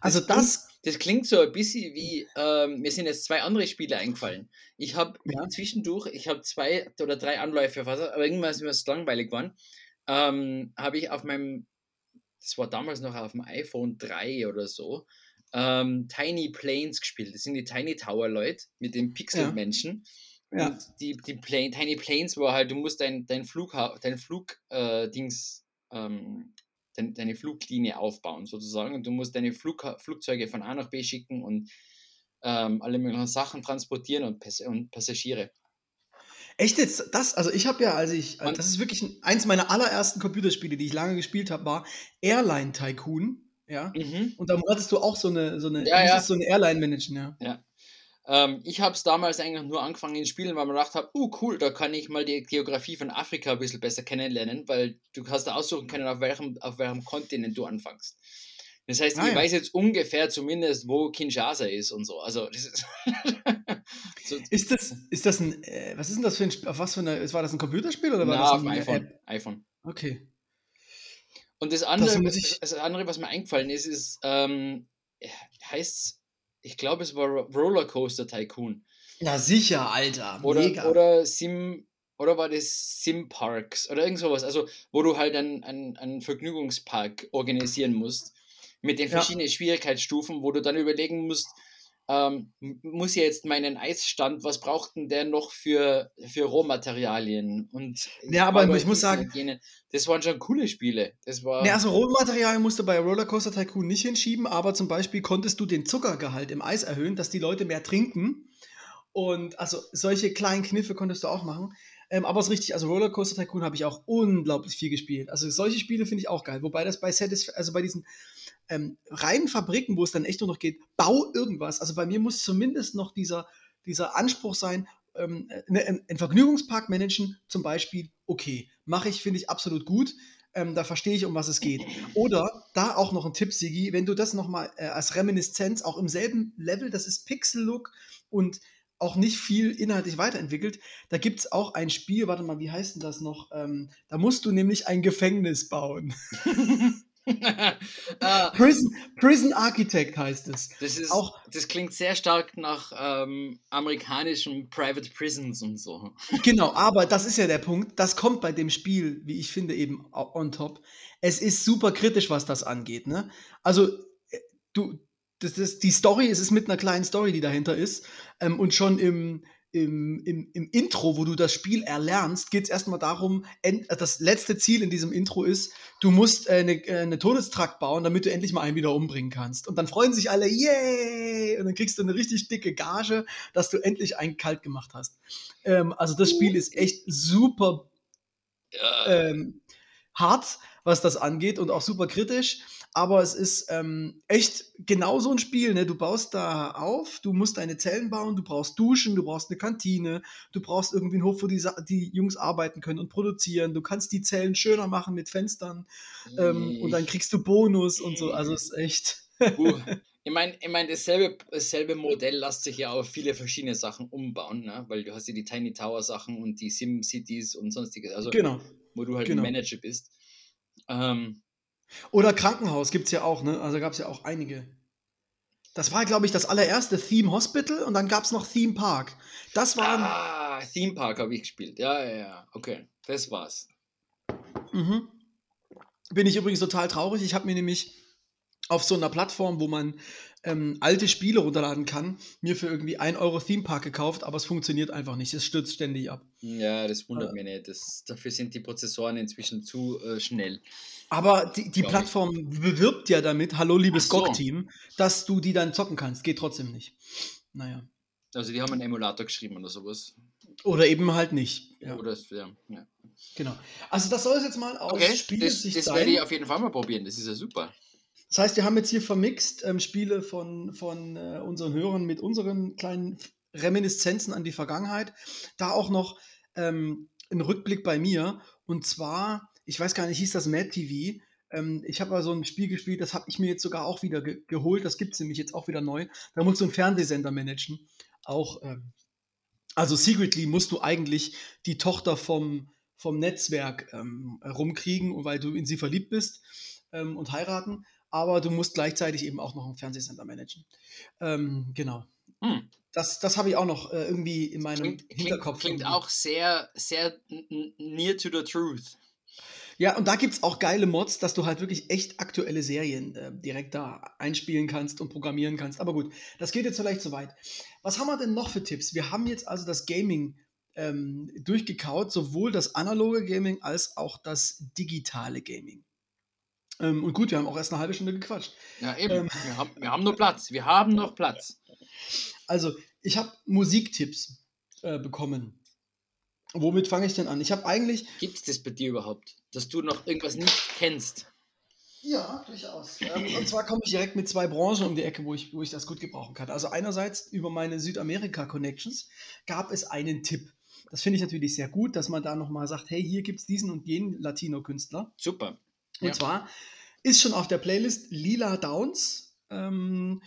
Also Das das, Das klingt so ein bisschen wie, ähm, mir sind jetzt zwei andere Spiele eingefallen. Ich habe Ja. zwischendurch, ich habe zwei oder drei Anläufe, aber irgendwann ist mir das langweilig geworden, ähm, habe ich auf meinem, das war damals noch auf dem iPhone 3 oder so, ähm, Tiny Planes gespielt. Das sind die Tiny Tower Leute mit den Pixelmenschen. Ja. Und die, die Plane, Tiny Planes war halt, du musst dein, dein Flug, dein Flug, äh, Dings, ähm, dein, deine Fluglinie aufbauen sozusagen und du musst deine Flug, Flugzeuge von A nach B schicken und ähm, alle möglichen Sachen transportieren und, Pass und Passagiere. echt jetzt, das, also ich habe ja, als ich, Und- das ist wirklich ein, eins meiner allerersten Computerspiele, die ich lange gespielt habe, war Airline Tycoon. Ja. Mhm. Und da hattest du auch so eine, so eine, Ja, ja. so eine Airline managen, ja. Ähm, ich habe es damals eigentlich nur angefangen in Spielen, weil man gedacht habe, uh cool, da kann ich mal die Geografie von Afrika ein bisschen besser kennenlernen, weil du hast da aussuchen können, auf welchem, auf welchem Kontinent du anfängst. Das heißt, Ah, ich ja. weiß jetzt ungefähr zumindest, wo Kinshasa ist und so. Also das ist so, Ist das, ist das ein, äh, was ist denn das für ein, auf was für eine, war das ein Computerspiel oder war na, das auf ein dem iPhone. App? iPhone. Okay. Und das andere, muss ich- das andere, was mir eingefallen ist, ist, ähm, heißt, ich glaube, es war Ro- Rollercoaster Tycoon. Ja, sicher, Alter. Oder, Mega. oder Sim, oder war das Sim Parks oder irgend sowas, also wo du halt einen, einen, einen Vergnügungspark organisieren musst mit den Ja. verschiedenen Schwierigkeitsstufen, wo du dann überlegen musst, ähm, muss ja jetzt meinen Eisstand, was braucht denn der noch für, für Rohmaterialien? Und Ja, aber ich muss sagen- jenen. das waren schon coole Spiele. Das war. Ne, also Rohmaterial musst du bei Rollercoaster Tycoon nicht hinschieben, aber zum Beispiel konntest du den Zuckergehalt im Eis erhöhen, dass die Leute mehr trinken. Und also solche kleinen Kniffe konntest du auch machen. Ähm, aber es ist richtig, also Rollercoaster Tycoon habe ich auch unglaublich viel gespielt. Also solche Spiele finde ich auch geil. Wobei das bei Satisf also bei diesen ähm, reinen Fabriken, wo es dann echt nur noch geht, bau irgendwas. Also bei mir muss zumindest noch dieser, dieser Anspruch sein, ähm, ne, ein, ein Vergnügungspark managen, zum Beispiel, okay, mache ich, finde ich absolut gut. Ähm, da verstehe ich, um was es geht. Oder da auch noch ein Tipp, Sigi, wenn du das nochmal äh, als Reminiszenz auch im selben Level, das ist Pixel-Look und auch nicht viel inhaltlich weiterentwickelt. Da gibt es auch ein Spiel, warte mal, wie heißt denn das noch? Ähm, da musst du nämlich ein Gefängnis bauen. Ah, Prison, Prison Architect heißt es. das, ist, Auch- das klingt sehr stark nach ähm, amerikanischen Private Prisons und so. Genau, aber das ist ja der Punkt. Das kommt bei dem Spiel, wie ich finde, eben on top. Es ist super kritisch, was das angeht. Ne? Also, äh, du, das ist, die Story, es ist mit einer kleinen Story, die dahinter ist. Ähm, und schon im, im, im, im Intro, wo du das Spiel erlernst, geht es erstmal darum, end, äh, das letzte Ziel in diesem Intro ist, du musst äh, eine, äh, eine Todestrakt bauen, damit du endlich mal einen wieder umbringen kannst. Und dann freuen sich alle, yay! Und dann kriegst du eine richtig dicke Gage, dass du endlich einen kalt gemacht hast. Ähm, also das Spiel ist echt super ähm, hart, was das angeht und auch super kritisch. Aber es ist ähm, echt genau so ein Spiel. Ne? Du baust da auf, du musst deine Zellen bauen, du brauchst Duschen, du brauchst eine Kantine, du brauchst irgendwie einen Hof, wo die, die Jungs arbeiten können und produzieren. Du kannst die Zellen schöner machen mit Fenstern ähm, und dann kriegst du Bonus und so. Also es ist echt. Uh, ich meine, ich mein, dasselbe, dasselbe Modell lässt sich ja auf viele verschiedene Sachen umbauen, ne? weil du hast ja die Tiny Tower Sachen und die Sim Cities und sonstiges, also Genau. wo du halt genau. ein Manager bist. Ähm, Oder Krankenhaus gibt es ja auch, ne? Also gab es ja auch einige. Das war, glaube ich, das allererste Theme Hospital und dann gab es noch Theme Park. Das waren. ah, Theme Park habe ich gespielt. Ja, ja, ja. Okay, das war's. Mhm. Bin ich übrigens total traurig. Ich habe mir nämlich auf so einer Plattform, wo man ähm, alte Spiele runterladen kann, mir für irgendwie 1 Euro Theme Park gekauft, aber es funktioniert einfach nicht. Es stürzt ständig ab. Ja, das wundert Äh. mich nicht. Das, dafür sind die Prozessoren inzwischen zu äh, schnell. Aber die, die Glaub ich. Plattform bewirbt ja damit, hallo liebes so. GOG-Team, dass du die dann zocken kannst. Geht trotzdem nicht. Naja. Also die haben einen Emulator geschrieben oder sowas. Oder eben halt nicht. Ja, Oder, ja, ja. genau. Also das soll es jetzt mal aus Okay, das, Spielesicht das sein. werde ich auf jeden Fall mal probieren. Das ist ja super. Das heißt, wir haben jetzt hier vermixt ähm, Spiele von, von äh, unseren Hörern mit unseren kleinen Reminiszenzen an die Vergangenheit. Da auch noch ähm, ein Rückblick bei mir. Und zwar, ich weiß gar nicht, hieß das Mad TV. Ähm, ich habe mal so ein Spiel gespielt, das habe ich mir jetzt sogar auch wieder ge geholt. Das gibt es nämlich jetzt auch wieder neu. Da musst du einen Fernsehsender managen. Auch, ähm, also secretly musst du eigentlich die Tochter vom, vom Netzwerk ähm, rumkriegen, weil du in sie verliebt bist ähm, und heiraten aber du musst gleichzeitig eben auch noch einen Fernsehsender managen. Ähm, genau. Hm. Das, das habe ich auch noch äh, irgendwie in meinem Klingt, Hinterkopf. klingt irgendwie. auch sehr, sehr near to the truth. Ja, und da gibt es auch geile Mods, dass du halt wirklich echt aktuelle Serien äh, direkt da einspielen kannst und programmieren kannst. Aber gut, das geht jetzt vielleicht zu weit. Was haben wir denn noch für Tipps? Wir haben jetzt also das Gaming ähm, durchgekaut, sowohl das analoge Gaming als auch das digitale Gaming. Ähm, und gut, wir haben auch erst eine halbe Stunde gequatscht. Ja, eben. Ähm. Wir, haben, wir haben noch Platz. Wir haben noch Platz. Also, ich habe Musiktipps äh, bekommen. Womit fange ich denn an? Ich habe eigentlich. Gibt es das bei dir überhaupt? Dass du noch irgendwas nicht kennst? Ja, durchaus. Ähm, und zwar komme ich direkt mit zwei Branchen um die Ecke, wo ich, wo ich das gut gebrauchen kann. Also, einerseits über meine Südamerika-Connections gab es einen Tipp. Das finde ich natürlich sehr gut, dass man da nochmal sagt: hey, hier gibt es diesen und jenen Latino-Künstler. Super. Und Ja. zwar ist schon auf der Playlist Lila Downs. Ähm,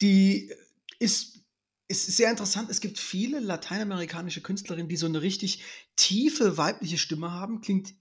die ist, ist sehr interessant. Es gibt viele lateinamerikanische Künstlerinnen, die so eine richtig tiefe weibliche Stimme haben. Klingt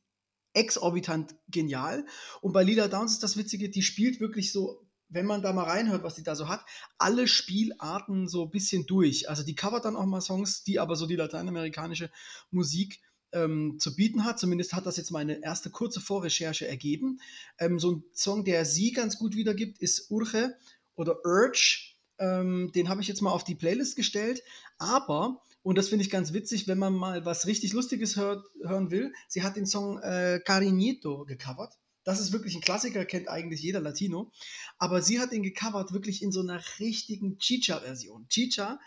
exorbitant genial. Und bei Lila Downs ist das Witzige, die spielt wirklich so, wenn man da mal reinhört, was die da so hat, alle Spielarten so ein bisschen durch. Also die covert dann auch mal Songs, die aber so die lateinamerikanische Musik ähm, zu bieten hat. Zumindest hat das jetzt meine erste kurze Vorrecherche ergeben. Ähm, so ein Song, der sie ganz gut wiedergibt, ist Urge oder Urge. Ähm, den habe ich jetzt mal auf die Playlist gestellt. Aber, und das finde ich ganz witzig, wenn man mal was richtig Lustiges hört, hören will, sie hat den Song äh, Cariñito gecovert. Das ist wirklich ein Klassiker, kennt eigentlich jeder Latino. Aber sie hat den gecovert wirklich in so einer richtigen Chicha-Version. Chicha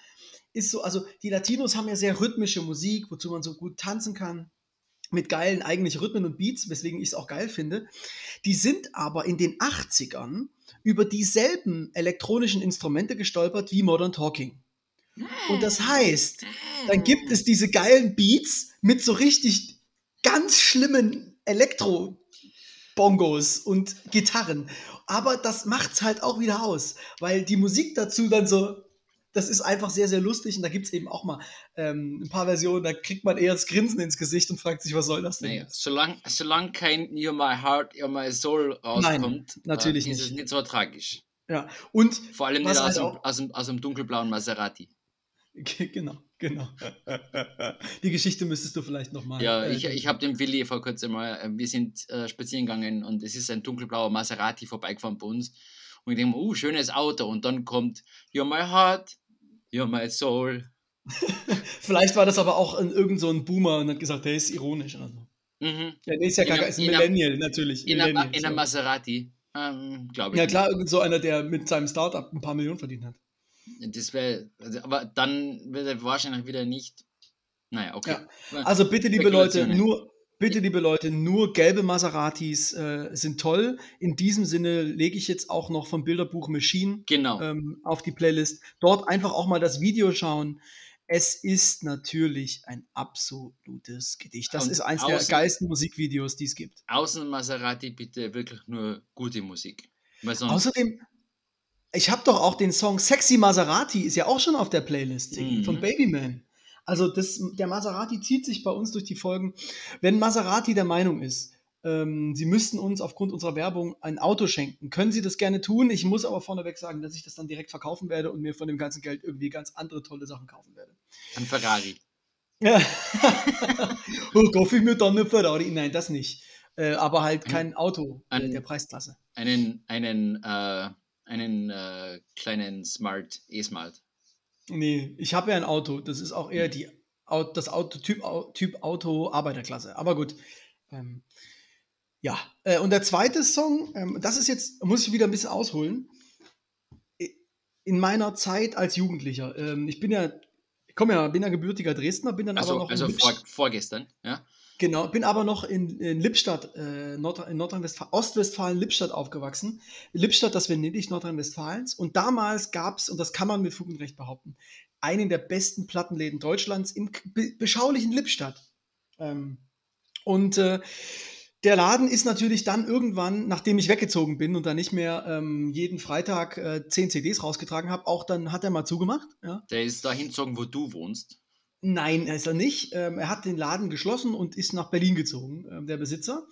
ist so, also die Latinos haben ja sehr rhythmische Musik, wozu man so gut tanzen kann, mit geilen eigentlich Rhythmen und Beats, weswegen ich es auch geil finde. Die sind aber in den 80ern über dieselben elektronischen Instrumente gestolpert wie Modern Talking. Und das heißt, dann gibt es diese geilen Beats mit so richtig ganz schlimmen Elektro-Bongos und Gitarren. Aber das macht's halt auch wieder aus, weil die Musik dazu dann so, das ist einfach sehr, sehr lustig und da gibt es eben auch mal ähm, ein paar Versionen, da kriegt man eher das Grinsen ins Gesicht und fragt sich, was soll das denn? Naja, solange solang kein You're My Heart, You're My Soul rauskommt, natürlich äh, ist nicht. es nicht so tragisch. Ja, und Vor allem nicht aus, halt dem, aus, dem, aus dem dunkelblauen Maserati. genau, genau. Die Geschichte müsstest du vielleicht nochmal. Ja, ich, ich habe den Willi vor kurzem mal, äh, wir sind äh, spazieren gegangen und es ist ein dunkelblauer Maserati vorbeigefahren bei uns. Und ich denke mir, uh, schönes Auto. Und dann kommt You're My Heart, You're My Soul. Vielleicht war das aber auch in irgend so ein Boomer und hat gesagt, der ist ironisch oder so. Mhm. Ja, nee, ist ja In gar einem- ist ein in einem- Millennial, natürlich. In, einem. Maserati, ähm, glaube ich. Ja, klar, irgend so einer, der mit seinem Startup ein paar Millionen verdient hat. Das wäre, also, aber dann wird er wahrscheinlich wieder nicht. Naja, okay. Ja. Also bitte, liebe Leute, nur, Bitte, liebe Leute, nur gelbe Maseratis äh, sind toll. In diesem Sinne lege ich jetzt auch noch vom Bilderbuch Machine Genau. ähm, auf die Playlist. Dort einfach auch mal das Video schauen. Es ist natürlich ein absolutes Gedicht. Das Und ist eins der außen- geilsten Musikvideos, die es gibt. Außen Maserati bitte wirklich nur gute Musik. Außerdem, ich habe doch auch den Song Sexy Maserati, ist ja auch schon auf der Playlist Mhm. von Babyman. Also das, der Maserati zieht sich bei uns durch die Folgen. Wenn Maserati der Meinung ist, ähm, sie müssten uns aufgrund unserer Werbung ein Auto schenken, können sie das gerne tun. Ich muss aber vorneweg sagen, dass ich das dann direkt verkaufen werde und mir von dem ganzen Geld irgendwie ganz andere tolle Sachen kaufen werde. ein Ferrari. Ja. oh, kaufe ich mir dann eine Ferrari? Nein, das nicht. Äh, aber halt kein Auto Ein- der Preisklasse. Einen, einen, äh, einen äh, kleinen Smart, E-Smart. Nee, ich habe ja ein Auto. Das ist auch eher die, das Auto, Typ, typ Auto Arbeiterklasse. Aber gut. Ähm, ja, äh, und der zweite Song, ähm, das ist jetzt, muss ich wieder ein bisschen ausholen. In meiner Zeit als Jugendlicher. Ähm, ich bin ja, ich komme ja, bin ja gebürtiger Dresdner, bin dann aber Also, noch also vor, vorgestern, ja? Genau, bin aber noch in, in Lippstadt, äh, Nord in Nordrhein-Westfalen, Ostwestfalen, Lippstadt aufgewachsen. Lippstadt, das Venedig Nordrhein-Westfalens. Und damals gab es, und das kann man mit Fug und Recht behaupten, einen der besten Plattenläden Deutschlands im beschaulichen Lippstadt. Ähm, und äh, der Laden ist natürlich dann irgendwann, nachdem ich weggezogen bin und dann nicht mehr ähm, jeden Freitag äh, 10 CDs rausgetragen habe, auch dann hat er mal zugemacht. Ja. Der ist da hinzogen, wo du wohnst. Nein, ist er nicht. Ähm, er hat den Laden geschlossen und ist nach Berlin gezogen, ähm, der Besitzer.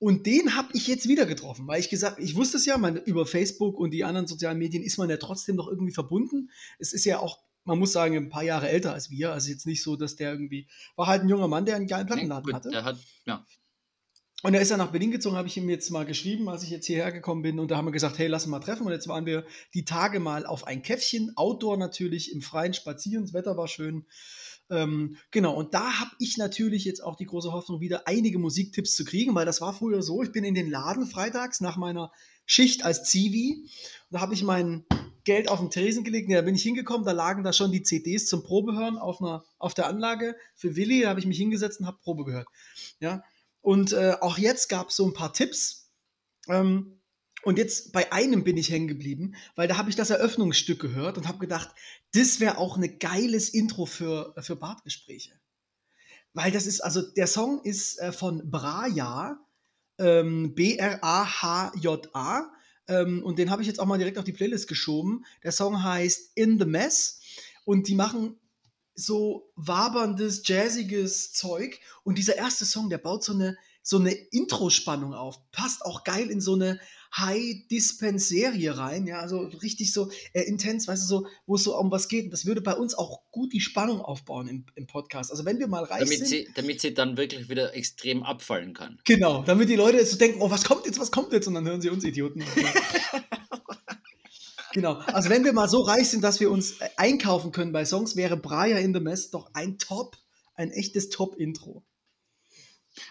Und den habe ich jetzt wieder getroffen, weil ich gesagt, ich wusste es ja, man, über Facebook und die anderen sozialen Medien ist man ja trotzdem noch irgendwie verbunden. Es ist ja auch, man muss sagen, ein paar Jahre älter als wir. Also jetzt nicht so, dass der irgendwie, war halt ein junger Mann, der einen geilen Nee, Plattenladen gut, hatte. hat, ja. Und er ist ja nach Berlin gezogen, habe ich ihm jetzt mal geschrieben, als ich jetzt hierher gekommen bin. Und da haben wir gesagt, hey, lass uns mal treffen. Und jetzt waren wir die Tage mal auf ein Käffchen, Outdoor natürlich, im Freien spazieren. Das Wetter war schön. Ähm, genau, und da habe ich natürlich jetzt auch die große Hoffnung, wieder einige Musiktipps zu kriegen, weil das war früher so, ich bin in den Laden freitags nach meiner Schicht als Zivi. Da habe ich mein Geld auf den Tresen gelegt. Nee, da bin ich hingekommen, da lagen da schon die CDs zum Probehören auf, einer, auf der Anlage für Willi. Da habe ich mich hingesetzt und habe Probe gehört. Ja, und äh, auch jetzt gab es so ein paar Tipps. Ähm, und jetzt bei einem bin ich hängen geblieben, weil da habe ich das Eröffnungsstück gehört und habe gedacht, das wäre auch ein geiles Intro für, für Bartgespräche. Weil das ist, also der Song ist äh, von Braja, ähm, B-R-A-H-J-A. Ähm, und den habe ich jetzt auch mal direkt auf die Playlist geschoben. Der Song heißt In the Mess. Und die machen so waberndes, jazziges Zeug. Und dieser erste Song, der baut so eine, so eine Intro-Spannung auf. Passt auch geil in so eine High-Dispense-Serie rein. Ja, also richtig so äh, intens, weißt du, so, wo es so um was geht. Und das würde bei uns auch gut die Spannung aufbauen im, im Podcast. Also wenn wir mal reich Damit sind. sie, damit sie dann wirklich wieder extrem abfallen kann. Genau, damit die Leute so denken, oh, was kommt jetzt, was kommt jetzt? Und dann hören sie uns Idioten. genau, also wenn wir mal so reich sind, dass wir uns äh, einkaufen können bei Songs, wäre Briar in the Mess doch ein Top, ein echtes Top-Intro.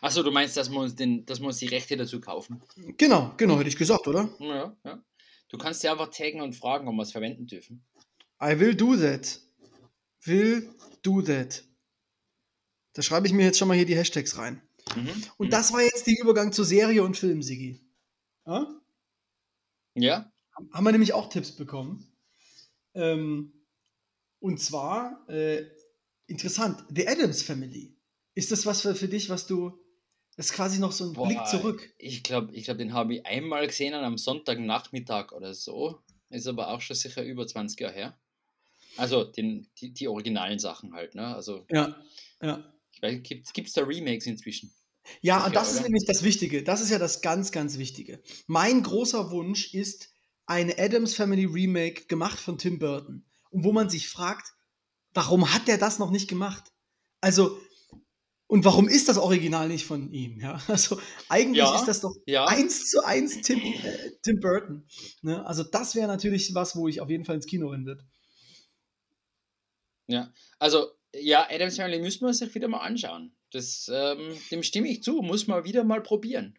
Achso, du meinst, dass wir uns, den, dass wir uns die Rechte dazu kaufen? Genau, genau, hätte ich gesagt, oder? Ja, ja. Du kannst ja einfach taggen und fragen, ob wir es verwenden dürfen. I will do that. Will do that. Da schreibe ich mir jetzt schon mal hier die Hashtags rein. Mhm. Und mhm. das war jetzt der Übergang zu Serie und Film, Sigi. Ja? Ja? haben wir nämlich auch Tipps bekommen. Ähm, und zwar, äh, interessant, The Adams Family. Ist das was für, für dich, was du, das ist quasi noch so ein Boah, Blick zurück. Ich glaube, ich glaub, den habe ich einmal gesehen am Sonntagnachmittag oder so. Ist aber auch schon sicher über 20 Jahre her. Also den, die, die originalen Sachen halt, ne? Also, Ja, ja. gibt es da Remakes inzwischen? Ja, Sicher, und das ist oder? nämlich das Wichtige. Das ist ja das ganz, ganz Wichtige. Mein großer Wunsch ist eine Adams Family Remake gemacht von Tim Burton. Und wo man sich fragt, warum hat der das noch nicht gemacht? Also, und warum ist das Original nicht von ihm? Ja, also eigentlich Ja, ist das doch Ja. eins zu eins Tim, äh, Tim Burton. Ne? Also das wäre natürlich was, wo ich auf jeden Fall ins Kino rennen würde. Ja, also ja, Adams Family müssen wir sich wieder mal anschauen. Das, ähm, dem stimme ich zu, muss man wieder mal probieren.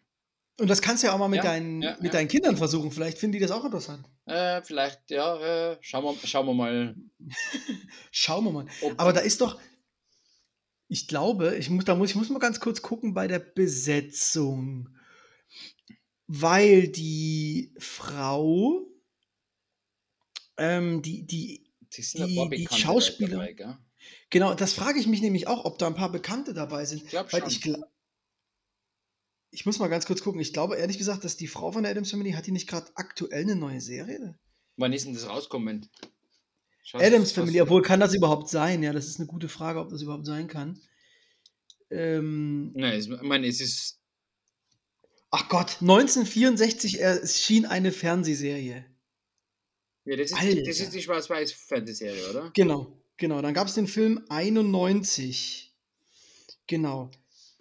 Und das kannst du ja auch mal mit, Ja, deinen, ja, mit ja. deinen Kindern versuchen. Vielleicht finden die das auch interessant. Äh, vielleicht, ja, äh, schauen, wir, schauen wir mal. Schauen wir mal. Ob, Aber da ist doch. Ich glaube, ich muss, da muss, ich muss mal ganz kurz gucken bei der Besetzung. Weil die Frau, ähm, die, die, die, die Schauspieler, dabei, genau, das frage ich mich nämlich auch, ob da ein paar Bekannte dabei sind. Ich glaube Weil schon. ich, gla- ich muss mal ganz kurz gucken. Ich glaube ehrlich gesagt, dass die Frau von der Adams Family, hat die nicht gerade aktuell eine neue Serie? Wann ist denn das rauskommen? Schau- Adams schau- Family, obwohl kann das überhaupt sein? Ja, das ist eine gute Frage, ob das überhaupt sein kann. Ähm, Nein, ich meine, es ist. ach Gott, 1964 erschien eine Fernsehserie. Ja, das ist, Alter. die, das ist die Schwarz-Weiß-Fernsehserie, oder? Genau, genau. Dann gab es den Film 91. Genau.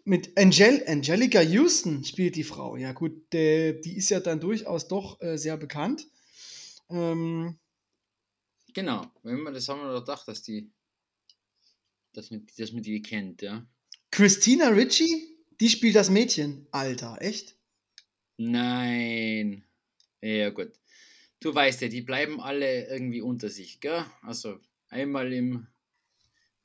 Mit Angel Angelica Houston spielt die Frau. Ja, gut, der, die ist ja dann durchaus doch äh, sehr bekannt. Ähm, Genau. Wenn man das haben wir doch gedacht, dass die. Dass man, dass man die kennt, ja. Christina Ritchie, die spielt das Mädchen. Alter, echt? Nein. Ja, gut. Du weißt ja, die bleiben alle irgendwie unter sich, gell? Also einmal im.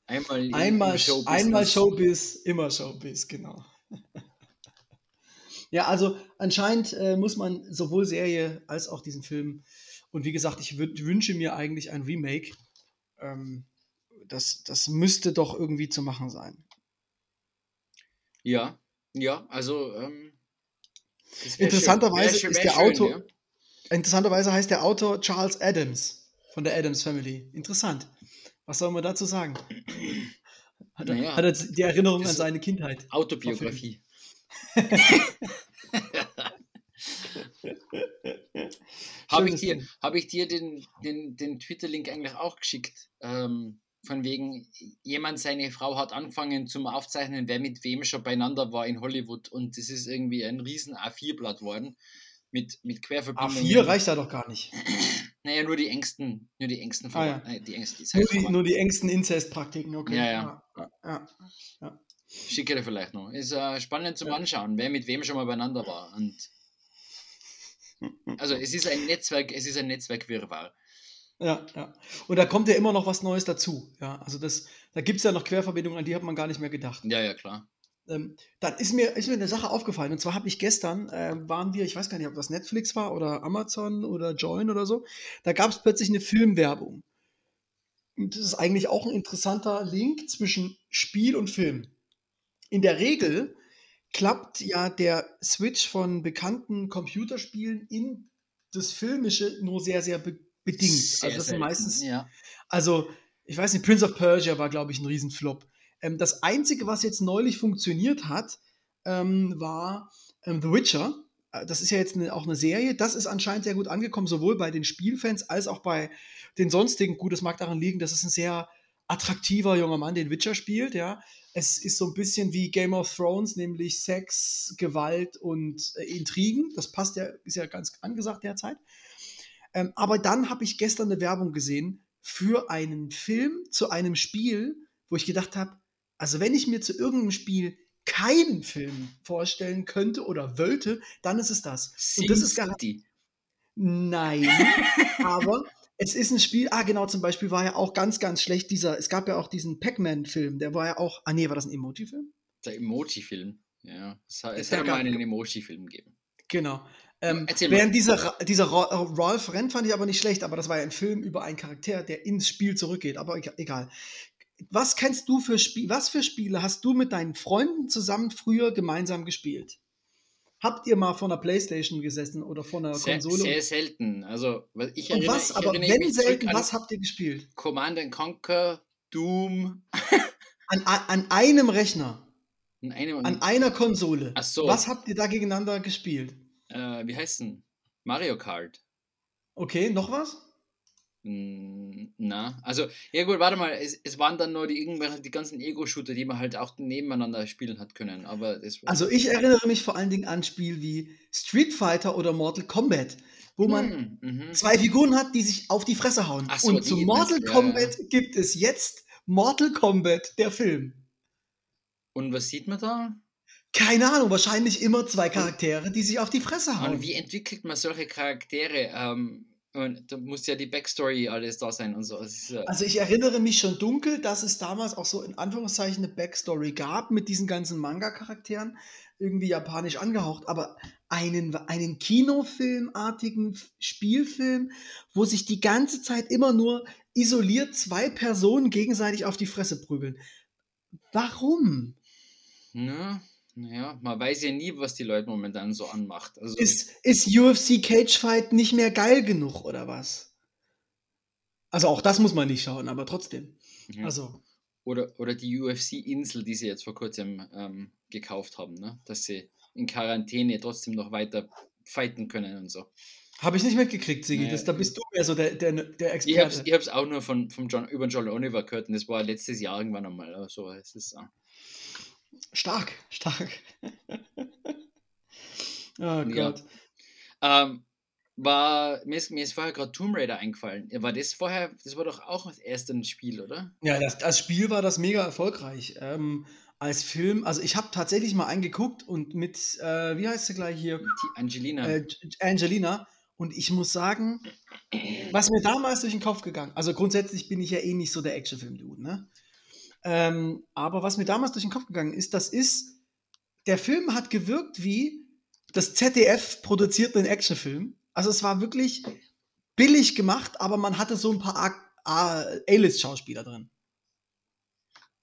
Einmal, im- Einmal, im Showbusiness. einmal Showbiz, immer Showbiz, genau. ja, also anscheinend äh, muss man sowohl Serie als auch diesen Film und wie gesagt, ich wün- wünsche mir eigentlich ein Remake. Ähm, das, das müsste doch irgendwie zu machen sein. Ja, ja, also. Ähm, Interessanterweise schön- ist der schön, Autor- ja. Interessanterweise heißt der Autor Charles Adams von der Adams Family. Interessant. Was soll man dazu sagen? Hat er, Naja, hat er die Erinnerung an seine Kindheit? Autobiografie. Habe ich dir, hab ich dir den, den, den Twitter-Link eigentlich auch geschickt? Ähm, von wegen, jemand, seine Frau hat angefangen zum Aufzeichnen, wer mit wem schon beieinander war in Hollywood und das ist irgendwie ein riesen A4-Blatt worden mit, mit Querverbindungen. A4 reicht da doch gar nicht. Naja, nur die engsten, nur die engsten Ah, ja. Äh, die engsten Nur die, Verwandten. nur die engsten Inzestpraktiken, okay. Ja, ja. ja. ja. Schicke dir vielleicht noch. Ist äh, spannend zum Ja. Anschauen, wer mit wem schon mal beieinander war. Und also es ist ein Netzwerk, es ist ein Netzwerkwirrwarr. Ja, ja. Und da kommt ja immer noch was Neues dazu. Ja, also das, da gibt es ja noch Querverbindungen, an die hat man gar nicht mehr gedacht. Ja, ja, klar. Ähm, dann ist mir, ist mir eine Sache aufgefallen. Und zwar habe ich gestern, äh, waren wir, ich weiß gar nicht, ob das Netflix war oder Amazon oder Join oder so, da gab es plötzlich eine Filmwerbung. Und das ist eigentlich auch ein interessanter Link zwischen Spiel und Film. In der Regel klappt ja der Switch von bekannten Computerspielen in das Filmische nur sehr, sehr be bedingt. Sehr also das sind selten, meistens Ja. also, ich weiß nicht, Prince of Persia war, glaube ich, ein Riesenflop. Ähm, das Einzige, was jetzt neulich funktioniert hat, ähm, war ähm, The Witcher. Äh, Das ist ja jetzt eine, auch eine Serie. Das ist anscheinend sehr gut angekommen, sowohl bei den Spielfans als auch bei den sonstigen. Gut, das mag daran liegen, dass es ein sehr attraktiver junger Mann den Witcher spielt, ja. Es ist so ein bisschen wie Game of Thrones, nämlich Sex, Gewalt und äh, Intrigen. Das passt ja, ist ja ganz angesagt derzeit. Ähm, aber dann habe ich gestern eine Werbung gesehen für einen Film zu einem Spiel, wo ich gedacht habe, also wenn ich mir zu irgendeinem Spiel keinen Film vorstellen könnte oder wollte, dann ist es das. Und das ist gar SimCity. Nein, aber es ist ein Spiel, ah genau, zum Beispiel war ja auch ganz, ganz schlecht dieser, es gab ja auch diesen Pac-Man-Film, der war ja auch, ah nee, war das ein Emoji-Film? Der Emoji-Film. Ja. Es hat, es hat mal einen Emoji-Film gegeben. Genau. Ähm, während dieser, dieser Ralph Renn fand ich aber nicht schlecht, aber das war ja ein Film über einen Charakter, der ins Spiel zurückgeht, aber ega- egal. Was kennst du für Spiele, was für Spiele hast du mit deinen Freunden zusammen früher gemeinsam gespielt? Habt ihr mal vor einer Playstation gesessen oder vor einer Sehr, Konsole? sehr selten. Also, ich Und erinnere, was, ich aber wenn selten, was habt ihr gespielt? Command and Conquer, Doom, An, an einem Rechner, an einem, an einer Konsole. Ach so. Was habt ihr da gegeneinander gespielt? äh, wie heißt denn? Mario Kart. Okay, noch was? Hm, Na, also, ja gut, warte mal, es, es waren dann nur die, irgendwelche, die ganzen Ego-Shooter, die man halt auch nebeneinander spielen hat können, aber. Also ich erinnere mich vor allen Dingen an Spiele wie Street Fighter oder Mortal Kombat, wo man Hm, mhm. zwei Figuren hat, die sich auf die Fresse hauen. So, Und zu Mortal das- ja, Kombat gibt es jetzt Mortal Kombat, der Film. Und was sieht man da? Keine Ahnung, wahrscheinlich immer zwei Charaktere, die sich auf die Fresse hauen. Und wie entwickelt man solche Charaktere? Ähm, Und da muss ja die Backstory alles da sein und so. Ist, ja- Also ich erinnere mich schon dunkel, dass es damals auch so in Anführungszeichen eine Backstory gab mit diesen ganzen Manga-Charakteren, irgendwie japanisch angehaucht, aber einen, einen Kinofilmartigen Spielfilm, wo sich die ganze Zeit immer nur isoliert zwei Personen gegenseitig auf die Fresse prügeln. Warum? ne? Naja, man weiß ja nie, was die Leute momentan so anmacht. Also, Ist, ist UFC Cage Fight nicht mehr geil genug oder was? Also auch das muss man nicht schauen, aber trotzdem. ja. Also oder, oder die UFC-Insel, die sie jetzt vor kurzem ähm, gekauft haben, ne? dass sie in Quarantäne trotzdem noch weiter fighten können und so. Habe ich nicht mitgekriegt, Sigi. Nee. Das, da bist du mehr so der, der, der Ich habe es Experte. auch nur von, vom John, über John Oliver gehört und das war letztes Jahr irgendwann einmal. Also, es ist, Stark, stark. oh Ja. Gott. ähm, war, mir ist, mir ist vorher gerade Tomb Raider eingefallen. War das vorher, das war doch auch das erste Spiel, oder? Ja, das, das Spiel war das mega erfolgreich. Ähm, als Film, also ich habe tatsächlich mal eingeguckt und mit, äh, wie heißt sie gleich hier? Die Angelina. Äh, Angelina. Und ich muss sagen, was mir damals durch den Kopf gegangen, also grundsätzlich bin ich ja eh nicht so der Actionfilm-Dude, ne? Ähm, aber was mir damals durch den Kopf gegangen ist, das ist, der Film hat gewirkt wie das ZDF produziert einen Actionfilm. Also es war wirklich billig gemacht, aber man hatte so ein paar A-List-Schauspieler drin.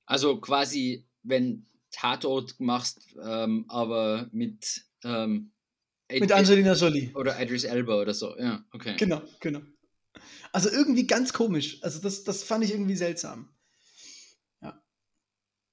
Also quasi, wenn Tatort machst, ähm, aber mit ähm, Mit Angelina Jolie. oder Idris Elba oder so. Ja, okay. Genau, genau. Also irgendwie ganz komisch. Also das, das fand ich irgendwie seltsam.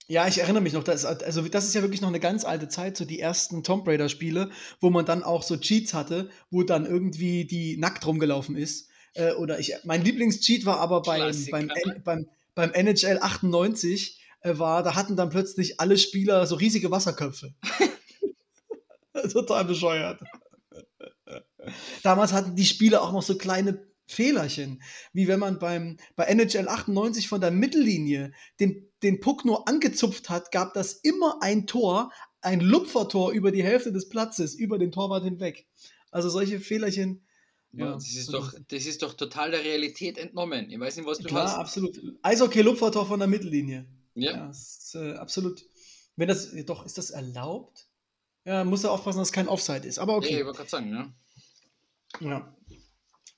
Ja. Ich erinnere mich noch, das, also das ist ja wirklich noch eine ganz alte Zeit, so die ersten Tomb Raider Spiele, wo man dann auch so Cheats hatte, wo dann irgendwie die nackt rumgelaufen ist. Äh, oder ich, mein Lieblingscheat war aber beim, Klassiker. beim, beim, beim NHL 98 äh, war, da hatten dann plötzlich alle Spieler so riesige Wasserköpfe. Total bescheuert. Damals hatten die Spieler auch noch so kleine Fehlerchen, wie wenn man beim, bei NHL 98 von der Mittellinie den, den Puck nur angezupft hat, gab das immer ein Tor, ein Lupfertor über die Hälfte des Platzes, über den Torwart hinweg. Also solche Fehlerchen. Ja, das ist doch, das ist doch total der Realität entnommen. Ich weiß nicht, was du Klar, hast. absolut. Eishockey-Lupfertor von der Mittellinie. Ja. Ja, ist, äh, absolut. Wenn das, doch, ist das erlaubt? Ja, muss er aufpassen, dass es kein Offside ist. Aber Ja, okay. ich wollte gerade sagen, ne? Ja.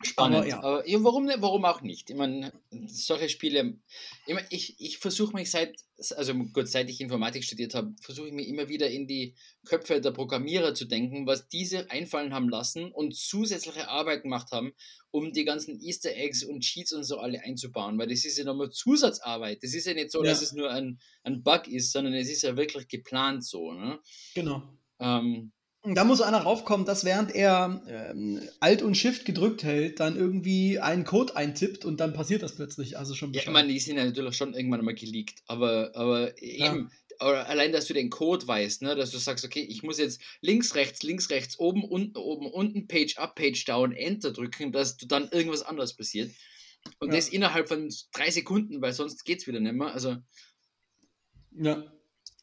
Spannend. Aber ja. Aber ja, warum, nicht? warum auch nicht? Ich meine, solche Spiele, ich, mein, ich, ich versuche mich seit, also gut, seit ich Informatik studiert habe, versuche ich mich immer wieder in die Köpfe der Programmierer zu denken, was diese einfallen haben lassen und zusätzliche Arbeit gemacht haben, um die ganzen Easter Eggs und Cheats und so alle einzubauen, weil das ist ja nochmal Zusatzarbeit. Das ist ja nicht so, Ja. dass es nur ein, ein Bug ist, sondern es ist ja wirklich geplant so. Ne? Genau. Ähm, Da muss einer raufkommen, dass während er ähm, Alt und Shift gedrückt hält, dann irgendwie einen Code eintippt und dann passiert das plötzlich. Also schon Ja, ich meine, die sind ja natürlich schon irgendwann einmal geleakt, aber, aber eben, oder allein, dass du den Code weißt, ne, dass du sagst, okay, ich muss jetzt links, rechts, links, rechts, oben, unten, oben, unten, Page up, Page down, Enter drücken, dass du dann irgendwas anderes passiert. Und Ja. das innerhalb von drei Sekunden, weil sonst geht's wieder nicht mehr. Also, Ja.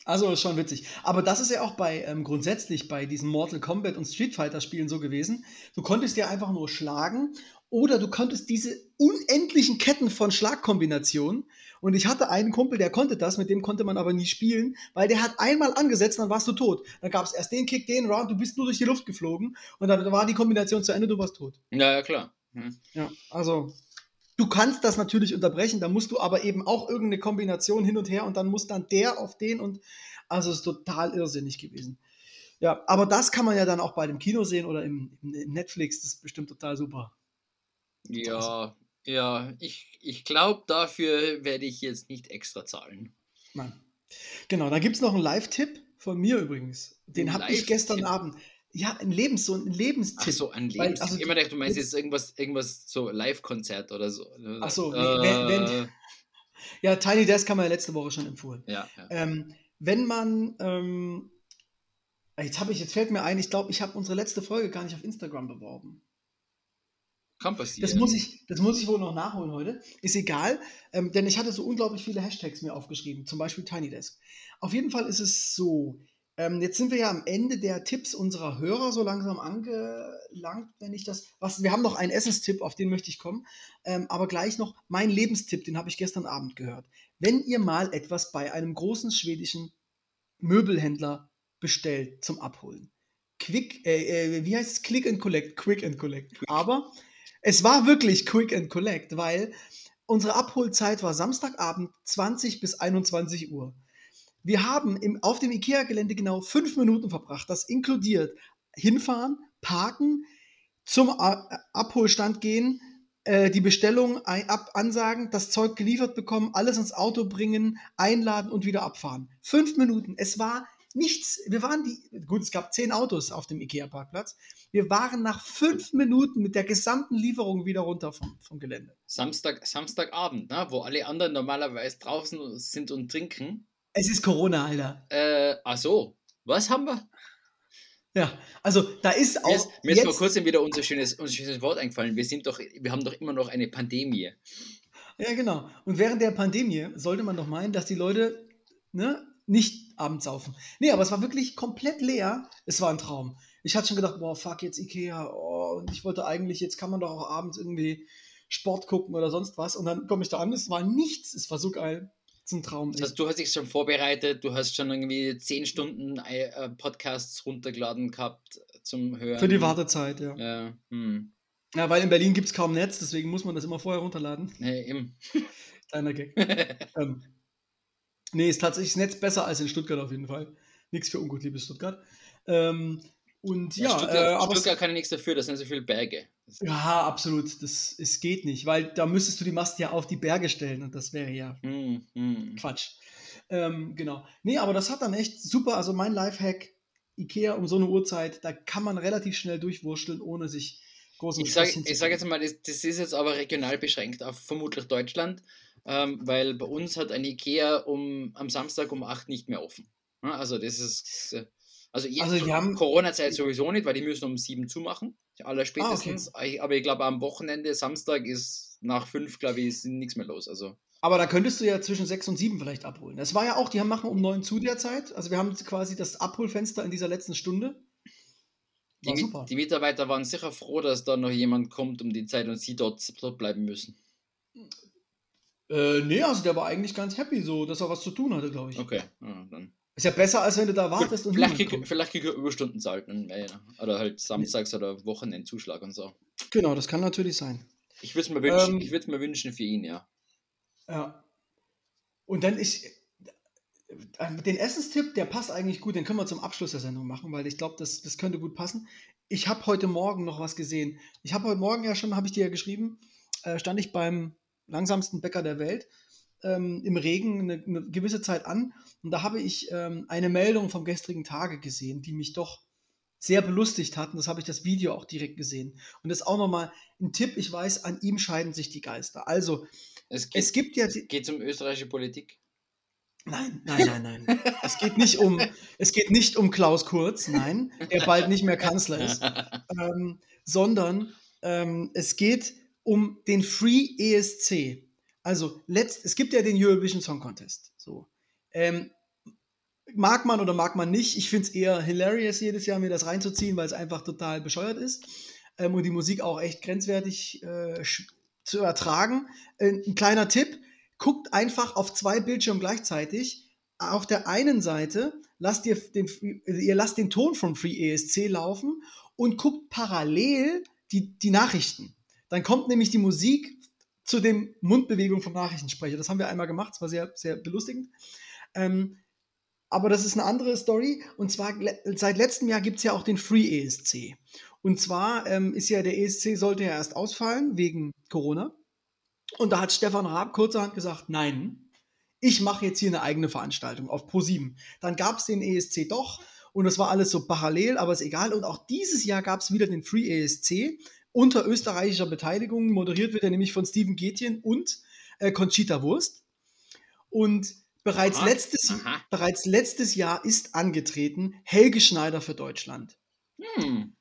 Also ist schon witzig. Aber das ist ja auch bei ähm, grundsätzlich bei diesen Mortal Kombat und Street Fighter Spielen so gewesen. Du konntest ja einfach nur schlagen oder du konntest diese unendlichen Ketten von Schlagkombinationen. Und ich hatte einen Kumpel, der konnte das, mit dem konnte man aber nie spielen, weil der hat einmal angesetzt, dann warst du tot. Dann gab es erst den Kick, den Round, du bist nur durch die Luft geflogen und dann war die Kombination zu Ende, du warst tot. ja, ja, klar. Hm. Ja, also du kannst das natürlich unterbrechen, da musst du aber eben auch irgendeine Kombination hin und her und dann muss dann der auf den und also es ist total irrsinnig gewesen. Ja, aber das kann man ja dann auch bei dem Kino sehen oder im, im Netflix, das ist bestimmt total super. Ja, ja, ich, ich glaube, dafür werde ich jetzt nicht extra zahlen. Nein. Genau, da gibt es noch einen Live-Tipp von mir übrigens. Den habe ich gestern? Abend. Ja, ein Lebens, so ein Lebenstipp. Ach so, ein Weil, Lebens. also, ich immer dachte, du meinst jetzt- irgendwas, irgendwas so Live-Konzert oder so. Ach so, äh, wenn- wenn- Ja, Tiny Desk haben wir ja letzte Woche schon empfohlen. ja, ja. Ähm, wenn man, ähm, jetzt habe ich, jetzt fällt mir ein, ich glaube, ich habe unsere letzte Folge gar nicht auf Instagram beworben. Kann passieren. Das muss ich, das muss ich wohl noch nachholen heute. Ist egal, ähm, denn ich hatte so unglaublich viele Hashtags mir aufgeschrieben, zum Beispiel Tiny Desk. Auf jeden Fall ist es so, Ähm, jetzt sind wir ja am Ende der Tipps unserer Hörer so langsam angelangt, wenn ich das. Was, wir haben noch einen Essenstipp, auf den möchte ich kommen. Ähm, aber gleich noch mein Lebenstipp, den habe ich gestern Abend gehört. Wenn ihr mal etwas bei einem großen schwedischen Möbelhändler bestellt zum Abholen. Quick, äh, äh, wie heißt es? Click and Collect, Quick and Collect. Quick. Aber es war wirklich Quick and Collect, weil unsere Abholzeit war Samstagabend 20 bis 21 Uhr. Wir haben im, auf dem IKEA-Gelände genau fünf Minuten verbracht. Das inkludiert hinfahren, parken, zum Abholstand gehen, äh, die Bestellung ab, ansagen, das Zeug geliefert bekommen, alles ins Auto bringen, einladen und wieder abfahren. Fünf Minuten. Es war nichts. Wir waren die, gut, es gab zehn Autos auf dem IKEA-Parkplatz. Wir waren nach fünf Minuten mit der gesamten Lieferung wieder runter vom, vom Gelände. Samstag, Samstagabend, ne, wo alle anderen normalerweise draußen sind und trinken. Es ist Corona, Alter. Äh, ach so. Was haben wir? Ja, also da ist auch. Mir ist, mir ist vor kurzem wieder unser schönes, unser schönes Wort eingefallen. Wir sind doch, wir haben doch immer noch eine Pandemie. Ja, genau. Und während der Pandemie sollte man doch meinen, dass die Leute ne, nicht abends saufen. Nee, aber es war wirklich komplett leer. Es war ein Traum. Ich hatte schon gedacht, boah, fuck, jetzt Ikea. Oh, und ich wollte eigentlich, jetzt kann man doch auch abends irgendwie Sport gucken oder sonst was. Und dann komme ich da an, es war nichts. Es war so geil Traum. Das heißt, du hast dich schon vorbereitet, du hast schon irgendwie zehn Stunden äh, Podcasts runtergeladen gehabt zum Hören. Für die Wartezeit, ja. Ja, hm. ja weil in Berlin gibt es kaum Netz, deswegen muss man das immer vorher runterladen. Nee, eben. Kleiner Gag. ähm, nee, ist tatsächlich das Netz besser als in Stuttgart auf jeden Fall. Nichts für ungut, liebes Stuttgart. Ähm, und ja, ja Stuttgart, äh, aber Stuttgart kann ja nichts dafür, das sind so viele Berge. Ja, absolut. Das es geht nicht, weil da müsstest du die Mast ja auf die Berge stellen und das wäre ja mm, mm. Quatsch. Ähm, genau. Nee, aber das hat dann echt super. Also mein Lifehack, Ikea um so eine Uhrzeit, da kann man relativ schnell durchwurschteln, ohne sich großen Ich sage sag jetzt mal, das, das, ist jetzt aber regional beschränkt auf vermutlich Deutschland, ähm, weil bei uns hat ein Ikea um, am Samstag um 8 nicht mehr offen. Also das ist äh, also jetzt also haben Corona-Zeit sowieso nicht, weil die müssen um sieben zumachen. Aller spätestens. Ah, okay. Aber ich glaube, am Wochenende, Samstag ist nach fünf, glaube ich, ist nichts mehr los. Also. Aber da könntest du ja zwischen sechs und sieben vielleicht abholen. Das war ja auch, die haben machen um neun zu derzeit. Also wir haben quasi das Abholfenster in dieser letzten Stunde. Die, super. die Mitarbeiter waren sicher froh, dass da noch jemand kommt um die Zeit und sie dort, dort bleiben müssen. Äh, nee, also der war eigentlich ganz happy, so, dass er was zu tun hatte, glaube ich. Okay, ja, dann. Ist ja besser, als wenn du da wartest und vielleicht krieg, vielleicht krieg ich Überstunden zahlen. Oder halt Samstags- oder Wochenendzuschlag und so. Genau, das kann natürlich sein. Ich würde es mir, wünschen, ähm, mir wünschen für ihn, ja. Ja. Und dann ist. Äh, den Essenstipp, der passt eigentlich gut, den können wir zum Abschluss der Sendung machen, weil ich glaube, das, das könnte gut passen. Ich habe heute Morgen noch was gesehen. Ich habe heute Morgen ja schon, habe ich dir ja geschrieben, äh, stand ich beim langsamsten Bäcker der Welt ähm, im Regen eine, eine, gewisse Zeit an und da habe ich ähm, eine Meldung vom gestrigen Tage gesehen, die mich doch sehr belustigt hat und das habe ich das Video auch direkt gesehen. Und das ist auch nochmal ein Tipp, ich weiß, an ihm scheiden sich die Geister. Also, es, geht, es gibt ja... Geht es um österreichische Politik? Nein, nein, nein, nein. es geht nicht um, es geht nicht um Klaus Kurz, nein, der bald nicht mehr Kanzler ist, ähm, sondern ähm, es geht um den Free ESC. Also, letzt, es gibt ja den Eurovision Song Contest. So. Ähm, mag man oder mag man nicht. Ich finde es eher hilarious, jedes Jahr mir das reinzuziehen, weil es einfach total bescheuert ist. Ähm, und die Musik auch echt grenzwertig äh, zu ertragen. Äh, ein kleiner Tipp: guckt einfach auf zwei Bildschirme gleichzeitig. Auf der einen Seite lasst ihr den, ihr lasst den Ton von Free ESC laufen und guckt parallel die, die Nachrichten. Dann kommt nämlich die Musik zu den Mundbewegungen vom Nachrichtensprecher. Das haben wir einmal gemacht, es war sehr, sehr belustigend. Ähm, aber das ist eine andere Story. Und zwar seit letztem Jahr gibt es ja auch den Free ESC. Und zwar ähm, ist ja der ESC sollte ja erst ausfallen wegen Corona. Und da hat Stefan Raab kurzerhand gesagt, nein, ich mache jetzt hier eine eigene Veranstaltung auf Pro7. Dann gab es den ESC doch und das war alles so parallel, aber ist egal. Und auch dieses Jahr gab es wieder den Free ESC unter österreichischer Beteiligung. Moderiert wird er nämlich von Steven Gätjen und äh, Conchita Wurst. Und bereits aha, letztes, aha. bereits letztes Jahr ist angetreten Helge Schneider für Deutschland. Hm.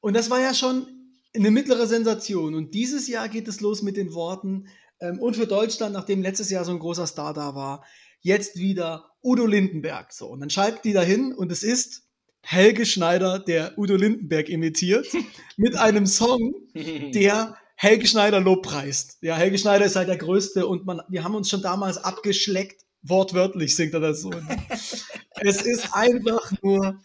Und das war ja schon eine mittlere Sensation. Und dieses Jahr geht es los mit den Worten, Ähm, und für Deutschland, nachdem letztes Jahr so ein großer Star da war, jetzt wieder Udo Lindenberg. So, und dann schalten die dahin und es ist Helge Schneider, der Udo Lindenberg imitiert, mit einem Song, der Helge Schneider lobpreist. Ja, Helge Schneider ist halt der Größte und man, wir haben uns schon damals abgeschleckt, wortwörtlich singt er das so. es ist einfach nur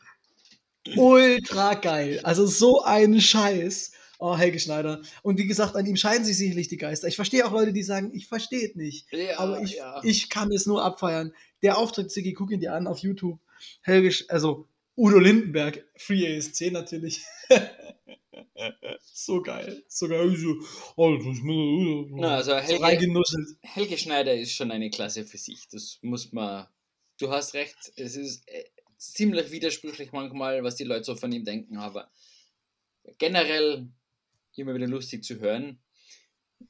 ultra geil. Also so ein Scheiß. Oh, Helge Schneider. Und wie gesagt, an ihm scheiden sich sicherlich die Geister. Ich verstehe auch Leute, die sagen, ich verstehe es nicht. Ja, aber ich, ja. ich kann es nur abfeiern. Der Auftritt, Ziggy, guck ihn dir an auf YouTube. Helge, also Udo Lindenberg, Free ASC natürlich. so geil. So geil. So, Na, also so Helge-. Helge Schneider ist schon eine Klasse für sich. Das muss man. Du hast recht, es ist äh, ziemlich widersprüchlich manchmal, was die Leute so von ihm denken, aber generell immer wieder lustig zu hören.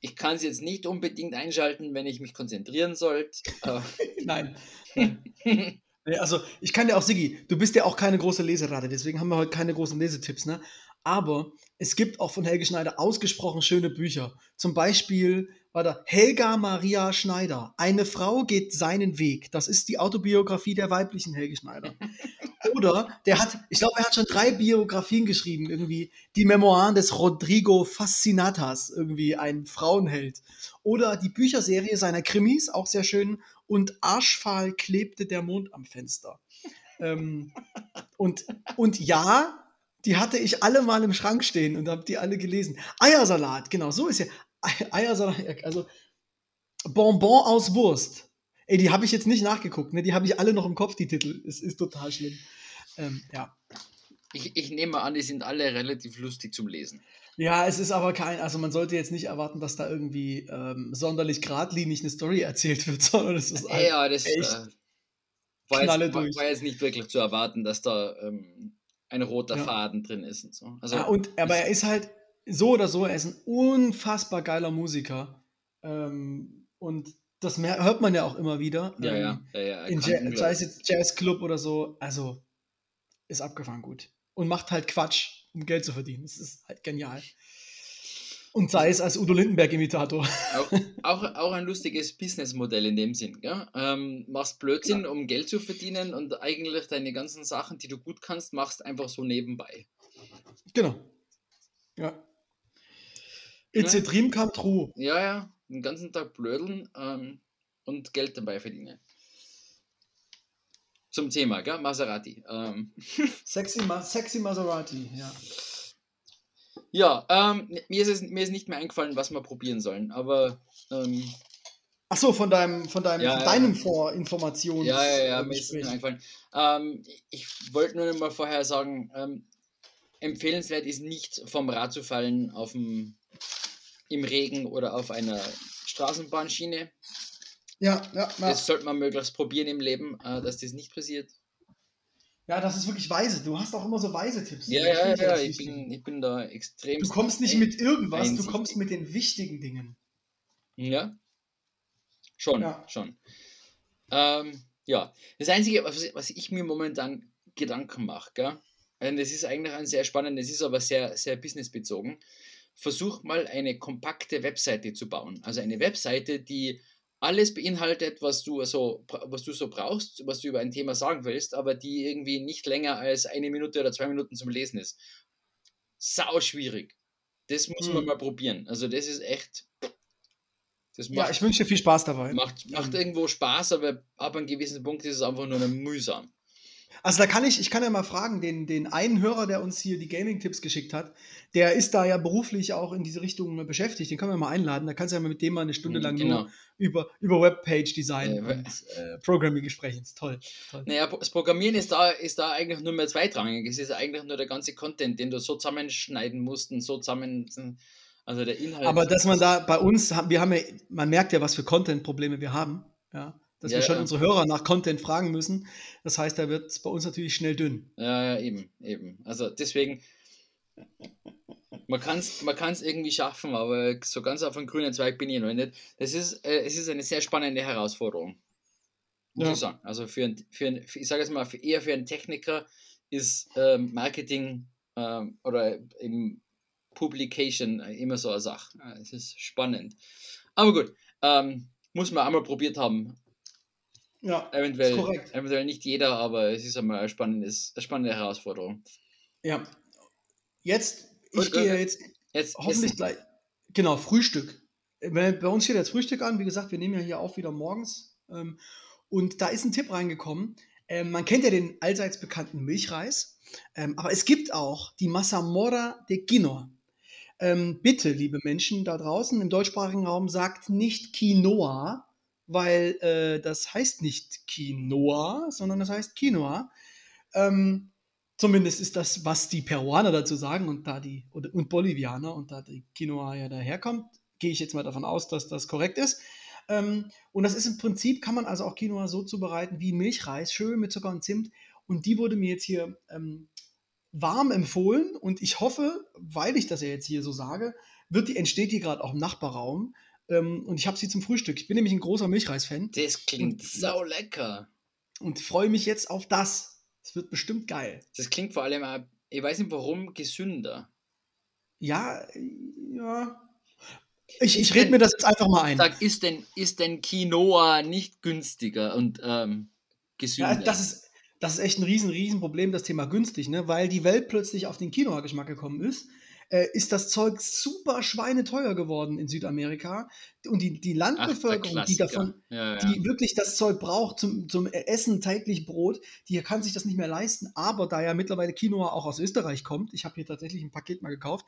Ich kann es jetzt nicht unbedingt einschalten, wenn ich mich konzentrieren sollte. Nein. Also, ich kann dir auch, Siggi, du bist ja auch keine große Leserate, deswegen haben wir heute keine großen Lesetipps, ne? Aber es gibt auch von Helge Schneider ausgesprochen schöne Bücher. Zum Beispiel war da Helga Maria Schneider. Eine Frau geht seinen Weg. Das ist die Autobiografie der weiblichen Helge Schneider. Oder der hat, ich glaube, er hat schon drei Biografien geschrieben, irgendwie die Memoiren des Rodrigo Fascinatas, irgendwie ein Frauenheld. Oder die Bücherserie seiner Krimis, auch sehr schön. Und Arschfahl klebte der Mond am Fenster. ähm, und, und ja, die hatte ich alle mal im Schrank stehen und habe die alle gelesen. Eiersalat, genau, so ist ja. Ei- Eiersalat, also Bonbon aus Wurst. Ey, die habe ich jetzt nicht nachgeguckt, ne? Die habe ich alle noch im Kopf, die Titel. Es ist total schlimm. Ähm, ja. Ich, ich nehme an, die sind alle relativ lustig zum Lesen. Ja, es ist aber kein, also man sollte jetzt nicht erwarten, dass da irgendwie ähm, sonderlich geradlinig eine Story erzählt wird, sondern es ist halt, Ja, das echt äh, war, jetzt, war, war jetzt nicht wirklich zu erwarten, dass da ähm, ein roter Ja. Faden drin ist und so. Also, ja, und, aber er ist halt so oder so, er ist ein unfassbar geiler Musiker. Ähm, und das mer- hört man ja auch immer wieder. ja, ähm, ja, ja, ja. In Ja- sei es jetzt Jazzclub oder so, also ist abgefahren gut. Und macht halt Quatsch, um Geld zu verdienen. Das ist halt genial. Und sei es als Udo Lindenberg-Imitator. auch, auch, auch ein lustiges Businessmodell in dem Sinn. Gell? Ähm, machst Blödsinn, um Geld zu verdienen und eigentlich deine ganzen Sachen, die du gut kannst, machst einfach so nebenbei. Genau. Ja. It's a Ja. dream come true. Ja, ja, den ganzen Tag blödeln ähm, und Geld dabei verdienen. Zum Thema, gell? Maserati. Ähm, Sexy, Ma sexy Maserati, ja. ja, ähm, mir, ist es, mir ist nicht mehr eingefallen, was wir probieren sollen, aber ähm, Ach so, von deinem, von deinem, Ja, von ja. deinem Vorinformations. Ja, ja, ja, äh, mir ist mir eingefallen. Ähm, ich wollte nur noch mal vorher sagen, ähm, empfehlenswert ist nicht vom Rad zu fallen auf dem, im Regen oder auf einer Straßenbahnschiene. Ja, ja, ja. Das sollte man möglichst probieren im Leben, äh, dass das nicht passiert. ja, das ist wirklich weise. Du hast auch immer so weise Tipps. Ja, Ich ja, ja, ich bin, ich bin da extrem. Du kommst nicht mit irgendwas, du einsichtig. kommst mit den wichtigen Dingen. Ja, schon, Ja. schon. Ähm, ja, das Einzige, was, was ich mir momentan Gedanken mache, gell? Und das ist eigentlich ein sehr spannendes, ist aber sehr, sehr businessbezogen. Versuch mal eine kompakte Webseite zu bauen. Also eine Webseite, die alles beinhaltet, was du so, was du so brauchst, was du über ein Thema sagen willst, aber die irgendwie nicht länger als eine Minute oder zwei Minuten zum Lesen ist. Sau schwierig. Das muss man Hm. mal probieren. Also das ist echt. Das Ja, macht, ich wünsche dir viel Spaß dabei. macht, macht Ähm. irgendwo Spaß, aber ab einem gewissen Punkt ist es einfach nur mühsam. Also da kann ich, ich kann ja mal fragen, den, den einen Hörer, der uns hier die Gaming-Tipps geschickt hat, der ist da ja beruflich auch in diese Richtung beschäftigt, den können wir mal einladen. Da kannst du ja mal mit dem mal eine Stunde lang Genau. nur über, über Webpage-Design Äh, und äh, Programming sprechen. Ist toll. toll. Naja, das Programmieren ist da, ist da eigentlich nur mehr zweitrangig. Es ist eigentlich nur der ganze Content, den du so zusammenschneiden musst und so zusammen. Also der Inhalt. Aber dass man da bei uns, wir haben ja, man merkt ja, was für Content-Probleme wir haben, ja. Dass Ja, wir schon ja. unsere Hörer nach Content fragen müssen. Das heißt, da wird es bei uns natürlich schnell dünn. Ja, ja, eben, eben. Also deswegen, man kann es man kann's irgendwie schaffen, aber so ganz auf einen grünen Zweig bin ich noch nicht. Das ist, äh, es ist eine sehr spannende Herausforderung, muss Ja. ich sagen. Also für, ein, für, ein, ich sage jetzt mal, für, eher für einen Techniker ist ähm, Marketing ähm, oder eben Publication äh, immer so eine Sache. Es ist spannend. Aber gut, Ähm, muss man einmal probiert haben. Ja, Eventuell, korrekt. eventuell nicht jeder, aber es ist einmal ein spannendes, eine spannende Herausforderung. Ja. Jetzt, ich Und, gehe äh, jetzt Jetzt hoffentlich essen. gleich. Genau, Frühstück. Bei bei uns steht jetzt Frühstück an. Wie gesagt, wir nehmen ja hier auch wieder morgens. Ähm, und da ist ein Tipp reingekommen. Ähm, man kennt ja den allseits bekannten Milchreis. Ähm, aber es gibt auch die Massamora de Quinoa. Ähm, bitte, liebe Menschen da draußen im deutschsprachigen Raum, sagt nicht Quinoa, weil äh, das heißt nicht Quinoa, sondern das heißt Quinoa. Ähm, zumindest ist das, was die Peruaner dazu sagen und da die und, und Bolivianer und da die Quinoa ja daherkommt, gehe ich jetzt mal davon aus, dass das korrekt ist. Ähm, und das ist im Prinzip, kann man also auch Quinoa so zubereiten wie Milchreis, schön mit Zucker und Zimt. Und die wurde mir jetzt hier ähm, warm empfohlen und ich hoffe, weil ich das ja jetzt hier so sage, wird die, entsteht die gerade auch im Nachbarraum. Ähm, und ich habe sie zum Frühstück. Ich bin nämlich ein großer Milchreis-Fan Das klingt Und- sau lecker. und freue mich jetzt auf das. Es wird bestimmt geil. Das klingt vor allem, auch, ich weiß nicht warum, gesünder. Ja, ja. Ich, ich rede mir das jetzt einfach mal ein. Sag, ist denn, ist denn Quinoa nicht günstiger und ähm, gesünder? Ja, das ist, das ist echt ein riesen, riesen Problem, das Thema günstig, ne? Weil die Welt plötzlich auf den Quinoa-Geschmack gekommen ist, äh, ist das Zeug super schweineteuer geworden in Südamerika. Und die, die Ach, Landbevölkerung, die Klassiker. davon, ja, ja. die wirklich das Zeug braucht zum, zum Essen, täglich Brot, die kann sich das nicht mehr leisten. Aber da ja mittlerweile Quinoa auch aus Österreich kommt, ich habe hier tatsächlich ein Paket mal gekauft,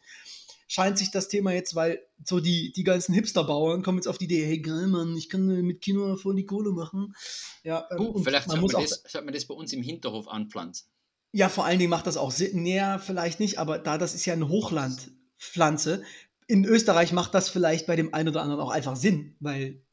scheint sich das Thema jetzt, weil so die, die ganzen Hipster-Bauern kommen jetzt auf die Idee, hey geil, Mann, ich kann mit Quinoa voll die Kohle machen. Ja, ähm, Uh, vielleicht man muss man, auch, das, sollte man das bei uns im Hinterhof anpflanzen. Ja, vor allen Dingen macht das auch Sinn. Näher vielleicht nicht, aber da das ist ja eine Hochlandpflanze, in Österreich macht das vielleicht bei dem einen oder anderen auch einfach Sinn, weil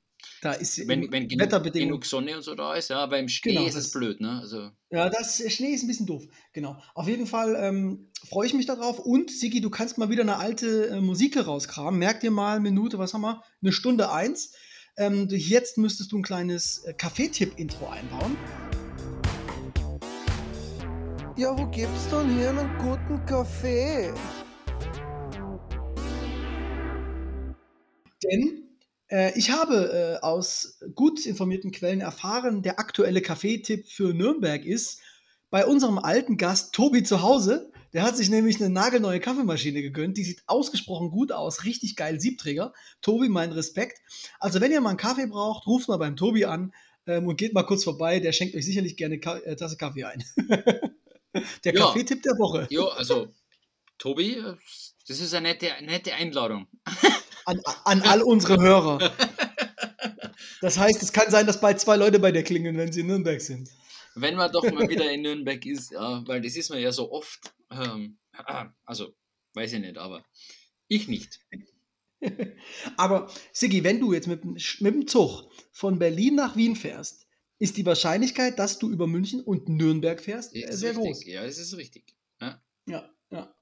da ist Wenn, im wenn genug, Wetterbedingungen. genug Sonne und so da ist, ja, beim Schnee Genau, ist es blöd, ne? Also, Ja, das Schnee ist ein bisschen doof. Genau. Auf jeden Fall ähm, freue ich mich darauf. Und Sigi, du kannst mal wieder eine alte äh, Musik rauskramen. Merk dir mal Minute, was haben wir? Eine Stunde eins. Ähm, jetzt müsstest du ein kleines äh, Kaffeetipp-Intro einbauen. Ja, wo gibt's denn hier einen guten Kaffee? Denn äh, ich habe äh, aus gut informierten Quellen erfahren, der aktuelle Kaffeetipp für Nürnberg ist bei unserem alten Gast Tobi zu Hause. Der hat sich nämlich eine nagelneue Kaffeemaschine gegönnt. Die sieht ausgesprochen gut aus. Richtig geil Siebträger. Tobi, mein Respekt. Also, wenn ihr mal einen Kaffee braucht, ruft mal beim Tobi an ähm, und geht mal kurz vorbei. Der schenkt euch sicherlich gerne Ka äh, Tasse Kaffee ein. der. Kaffeetipp der Woche. ja, also, Tobi, das ist eine nette, nette Einladung. An, an all unsere Hörer. Das heißt, es kann sein, dass bald zwei Leute bei dir klingeln, wenn sie in Nürnberg sind. Wenn man doch mal wieder in Nürnberg ist, ja, weil das ist man ja so oft. Ähm, also, weiß ich nicht, aber ich nicht. Aber Sigi, wenn du jetzt mit, mit dem Zug von Berlin nach Wien fährst, ist die Wahrscheinlichkeit, dass du über München und Nürnberg fährst, Ja, äh, ist sehr richtig. groß. Ja, das ist richtig. Ja, Ja, ja.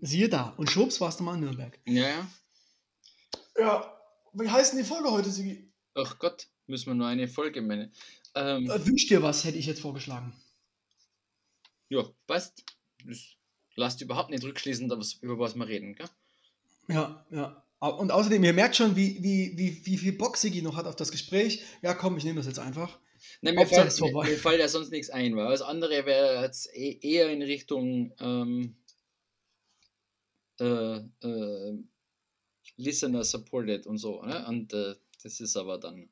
Siehe da. Und schwupps warst du mal in Nürnberg. ja. ja. Ja. Wie heißt denn die Folge heute, Sigi? Ach Gott, müssen wir nur eine Folge meinen. Ähm, Äh, wünsch dir was, hätte ich jetzt vorgeschlagen. ja, passt. Das lasst überhaupt nicht rückschließen, über was wir reden, gell? Ja, ja. Und außerdem, ihr merkt schon, wie, wie, wie, wie viel Bock Sigi noch hat auf das Gespräch. Ja, komm, ich nehme das jetzt einfach. Nein, mir fällt, mir, mir fällt ja sonst nichts ein, weil das andere wäre jetzt eh- eher in Richtung ähm, äh, äh, Listener supported und so. Ne? Und äh, das ist aber dann,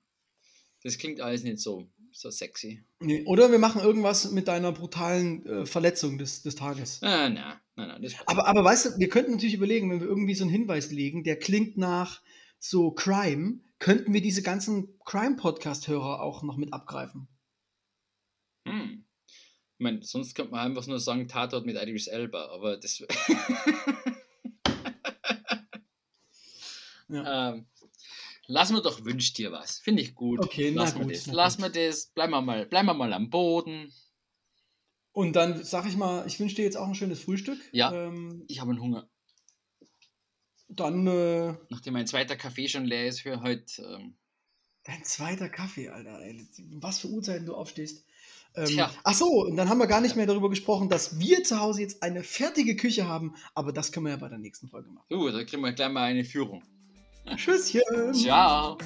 das klingt alles nicht so, so sexy. Nee. Oder wir machen irgendwas mit deiner brutalen äh, Verletzung des, des Tages. Ah, na, na, na, das Aber, aber weißt du, wir könnten natürlich überlegen, wenn wir irgendwie so einen Hinweis legen, der klingt nach so Crime, könnten wir diese ganzen Crime-Podcast-Hörer auch noch mit abgreifen. Hm. Ich meine, sonst könnte man einfach nur sagen Tatort mit Idris Elba, aber das. Ja. ähm, lass mir doch wünsch dir was. Finde ich gut. Okay, lass mir gut, das. na Lass gut. mir das. Bleiben wir mal, bleiben wir mal am Boden. Und dann sag ich mal, ich wünsche dir jetzt auch ein schönes Frühstück. Ja. Ähm, Ich habe einen Hunger. Dann äh, Nachdem mein zweiter Kaffee schon leer ist für heute. Ähm, dein zweiter Kaffee, Alter. Was für Uhrzeiten du aufstehst. Ähm, Tja. ach so, und dann haben wir gar nicht mehr darüber gesprochen, dass wir zu Hause jetzt eine fertige Küche haben, aber das können wir ja bei der nächsten Folge machen. uh, da kriegen wir gleich mal eine Führung. Tschüsschen. Ciao.